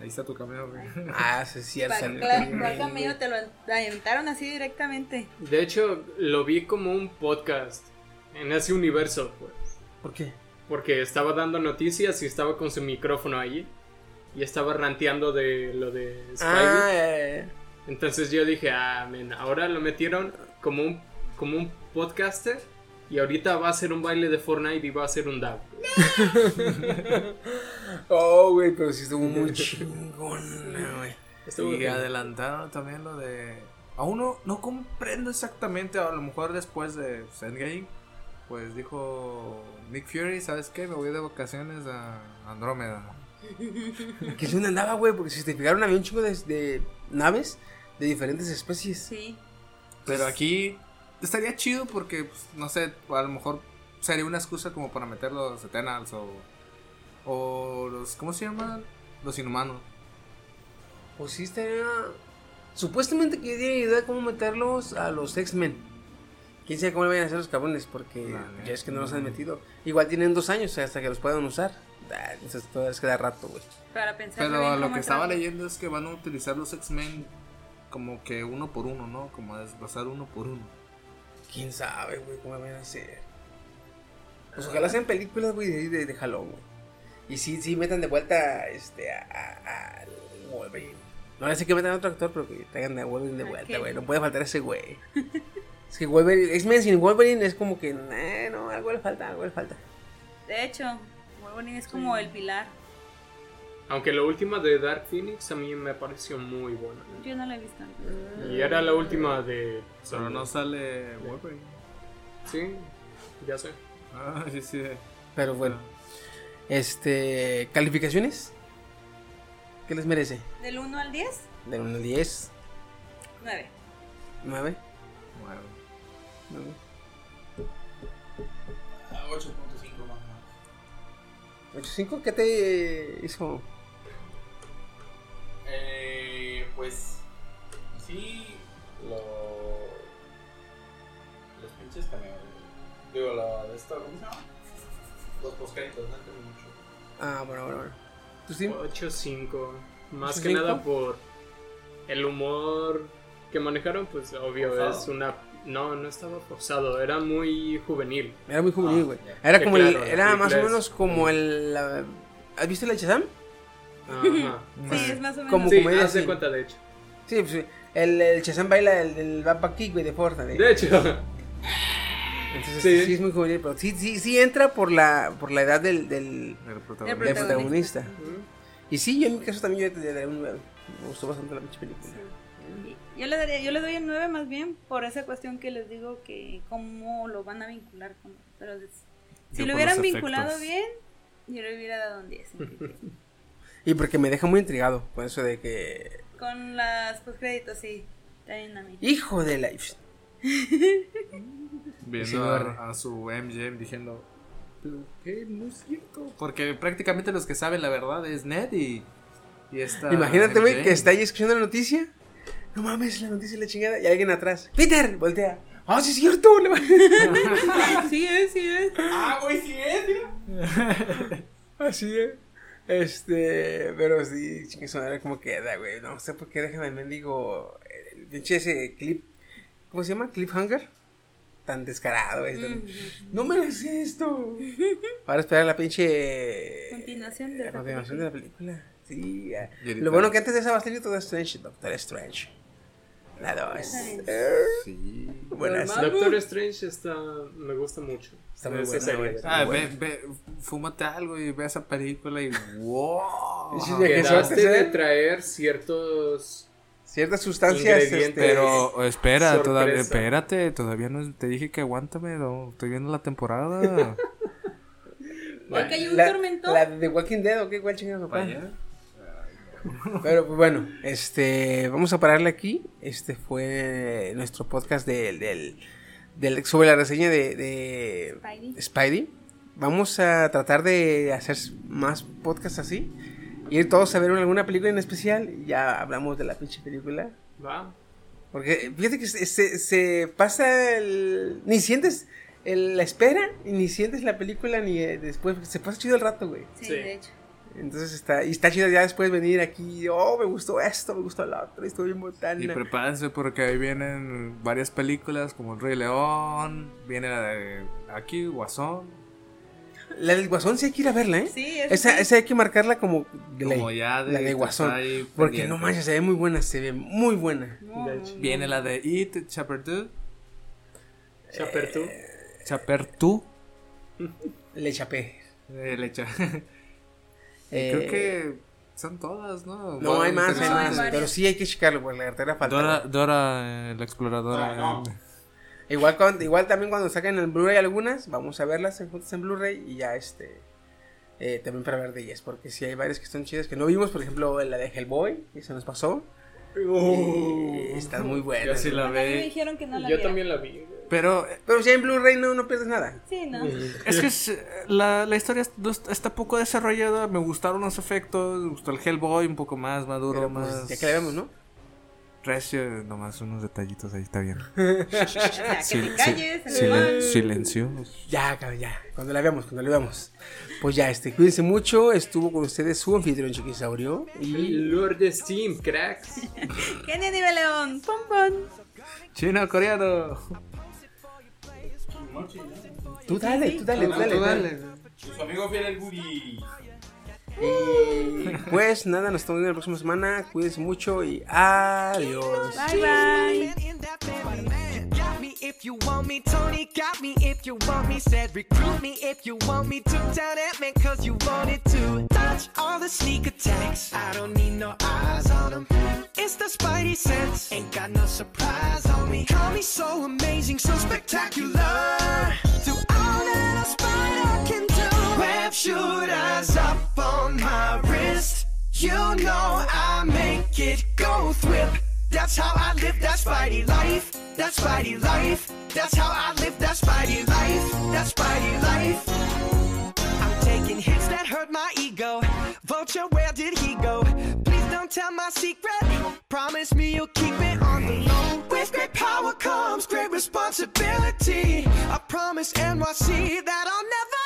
Ahí está tu cameo, güey. Ah, sí, es cierto. Para salió claro, también, ¿cuál güey. camino te lo aventaron así directamente? De hecho, lo vi como un podcast en ese universo, pues. ¿Por qué? Porque estaba dando noticias y estaba con su micrófono allí. Y estaba ranteando de lo de Spidey. Ah. Entonces yo dije, ah, men, ahora lo metieron como un, como un podcaster. Y ahorita va a hacer un baile de Fortnite y va a hacer un dab. Oh, güey, pero sí estuvo muy chingón, güey. Estuvo Y bien. adelantaron también lo de... Aún no, no comprendo exactamente, a lo mejor después de Endgame, pues dijo Nick Fury, ¿sabes qué? Me voy de vacaciones a Andrómeda. Que es donde andaba, güey, porque si te fijaron había un chingo de, de naves de diferentes especies. Sí. Pero aquí estaría chido porque, pues, no sé, a lo mejor sería una excusa como para meter los Eternals o, o los, ¿cómo se llaman? Los Inhumanos. Pues sí estaría... Supuestamente que idea de cómo meterlos a los X-Men. Quién sabe cómo le vayan a hacer los cabrones, porque ya es que no los han metido. Igual tienen dos años hasta que los puedan usar. Ah, Entonces todavía les queda rato, güey. Para pensar Pero lo que estaba leyendo es que van a utilizar los X-Men como que uno por uno, ¿no? Como a desglosar uno por uno. Quién sabe, güey, cómo van a hacer. Pues ojalá sean películas, güey, de, de, de jalón, güey. Y sí, sí, metan de vuelta este, a, a, a Wolverine. No sé que metan a otro actor, pero que traigan a Wolverine de ¿A vuelta, güey. No puede faltar ese güey. es que Wolverine, X-Men sin Wolverine es como que, nah, no, algo le falta, algo le falta. De hecho, Wolverine es como el pilar. Aunque la última de Dark Phoenix a mí me pareció muy buena. Yo no la he visto. Y era la última de... Pero no sale Wolverine. Sí, ya sé. Ah, sí, sí. Pero bueno, este, ¿calificaciones? ¿Qué les merece? Del 1 al 10, De 1 al 10, 9. 9, Bueno. 9. 8.5 más o menos. 8.5, ¿qué te hizo? Eh, pues sí, lo, los pinches cameos. Digo, la de esto, ¿cómo se llama? Los postcréditos, no entendí mucho. Ah, bueno, bueno, bueno. ¿Tú, Steve? 8-5. Más 8-5. que nada por el humor que manejaron, pues obvio es una... No, no estaba forzado, era muy juvenil. Era muy juvenil, Ah, güey. Era Sí, como claro, el, era más o menos como el, la- ¿has visto la Shazam? Ajá. Sí, es más o menos. Como Sí, comedia, sí. cuenta, de hecho. Sí, pues sí. El, el Shazam baila el del Bamba Kick, güey, de Forza. De, De hecho, Entonces sí. sí. es muy juvenil, pero sí, sí, sí entra por la, por la edad del, del, El El protagonista. del protagonista. protagonista. Y sí, yo en mi caso también yo le daré un 9. Me gustó bastante la pinche película. Yo le, daría, yo le doy el 9 más bien por esa cuestión que les digo que cómo lo van a vincular con pero si Yo lo hubieran vinculado bien yo le hubiera dado un 10 Y porque me deja muy intrigado con eso de que... con las postcréditos sí también a mí. Hijo de la... Viendo a, a su MGM diciendo, pero qué, no es cierto. Porque prácticamente los que saben la verdad es Ned y, y esta Imagínate, güey, que está ahí escuchando la noticia. No mames, la noticia la chingada. Y alguien atrás. Peter, voltea. Ah, sí es cierto. sí es sí es Ah, güey, sí es, mira. Así es. Este, pero sí, chingue como queda, güey. No sé por qué dejan el mendigo. El pinche ese clip. ¿Cómo se llama? Cliffhanger. Tan descarado, güey. tan- No me hagas esto. Para esperar la pinche. Continuación de la la continuación de la película. Sí, ya. Lo bueno que antes de esa va a salir todo Strange, Doctor Strange. La dos. Sí. Buenas. Doctor Strange está... me gusta mucho. Está muy buena, serie. Ah, Bueno. ve, ve, fúmate algo y ve esa película y wow. Quedaste de traer ciertos... Ciertas sustancias. Este, Pero espera, Sorpresa. todavía, espérate, todavía no te dije que aguántame, no, estoy viendo la temporada. Porque hay un la, tormentón. la de Walking Dead, ¿o qué? ¿Cuál chingado, papá? Pero pues bueno, este, vamos a pararle aquí. Este fue nuestro podcast del, del, del- sobre la reseña de, de Spidey. Spidey. Vamos a tratar de hacer más podcasts así. Ir todos a ver alguna película en especial. Ya hablamos de la pinche película. Va. Porque fíjate que se, se- se pasa el... Ni sientes el- la espera, y ni sientes la película, ni eh, después. Se pasa chido el rato, güey. sí, Sí. de hecho Entonces está, y está chido ya después venir aquí, oh, me gustó esto, me gustó lo otro, estoy bien botana. y prepárense porque ahí vienen varias películas como El Rey León, viene la de aquí, Guasón, La del Guasón sí hay que ir a verla, ¿eh? sí Esa, sí. esa hay que marcarla como, como ya de, la de Guasón. Porque pendiente. no manches, se ve muy buena, se ve muy buena. No. Viene la de It, Chapter 2, Chaper tú. Chapter 2, Le chapé. eh, le echa- Eh, Creo que son todas, ¿no? No, hay más, hay No, hay más, pero sí hay que checarlo, porque la cartera falta. Dora, Dora, eh, la exploradora. Ah, no. Igual, cuando- igual también cuando saquen el Blu-ray algunas, vamos a verlas en- juntas en Blu-ray y ya este. eh, también para ver de ellas, porque sí hay varias que están chidas que no vimos, por ejemplo la de Hellboy, que se nos pasó. Eh, está muy buena. Yo sí la A mí me ve. dijeron que no la Yo viera. también la vi. Pero Pero si hay en Blu-ray no, no pierdes nada. sí no es que es, la, la historia está está poco desarrollada. Me gustaron los efectos. Me gustó el Hellboy un poco más maduro, Pero, pues, más. ya que la vemos, ¿no? Recio, nomás unos detallitos ahí está bien. o sea, que Sil- te calles silen- silencio. Ya, ya. Cuando la veamos, cuando la veamos. Pues ya, este, cuídense mucho. Estuvo con ustedes su anfitrión Chiquisaurio. Y Lord Steam, cracks. Nivel León pom pom Chino, coreano. tú dale, tú dale, tú dale. Tú dale. Su amigo fiel el Woody. Y pues nada, nos estamos viendo la próxima semana. Cuídense mucho y adiós. bye bye Web shooters up on my wrist. You know I make it go thwip. That's how I live that Spidey life. That Spidey life. That's how I live that Spidey life. That Spidey life. I'm taking hits that hurt my ego. Vulture, where did he go? Please don't tell my secret. Promise me you'll keep it on the low. With great power comes great responsibility. I promise NYC that I'll never.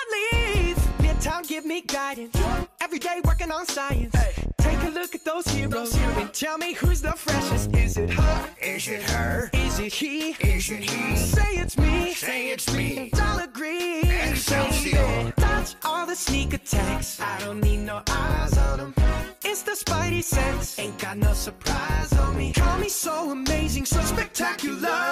Day working on science. Take a look at those heroes and tell me who's the freshest. Is it her? Is it her? Is it he? Is it he? Say it's me. Say it's me. And I'll agree. Excelsior. Dodge all the sneak attacks. I don't need no eyes on them. It's the spidey sense. Ain't got no surprise on me. Call me so amazing, so spectacular.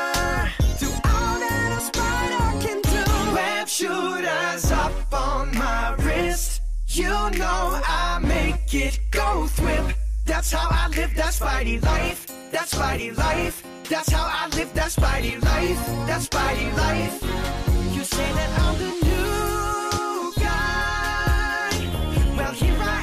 Do all that a spider can do. Web shooters up on my wrist. You know I make it go thwip. That's how I live that spidey life. That spidey life. That's how I live that spidey life. That spidey life. You say that I'm the new guy. Well, here I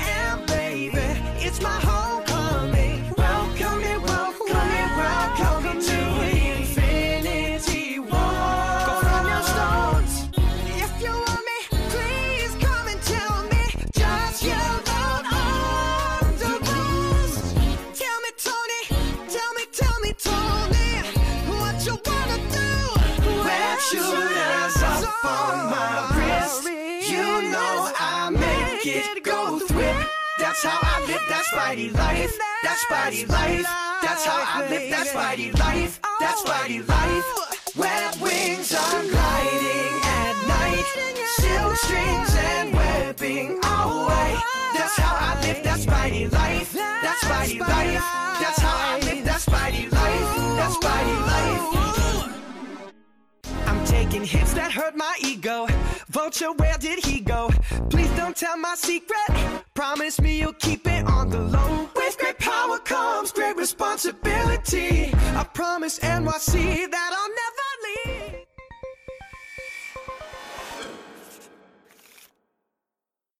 That's how I live that spidey life. That spidey life. That's how I live that spidey life. That spidey life. Web wings are gliding at night. Silk strings and webbing all white. That's how I live that spidey life. That spidey life. That's how I live that spidey life. That spidey life. Hits that hurt my ego. Vulture, where did he go? Please don't tell my secret. Promise me you'll keep it on the low. With great power comes great responsibility. I promise NYC that I'll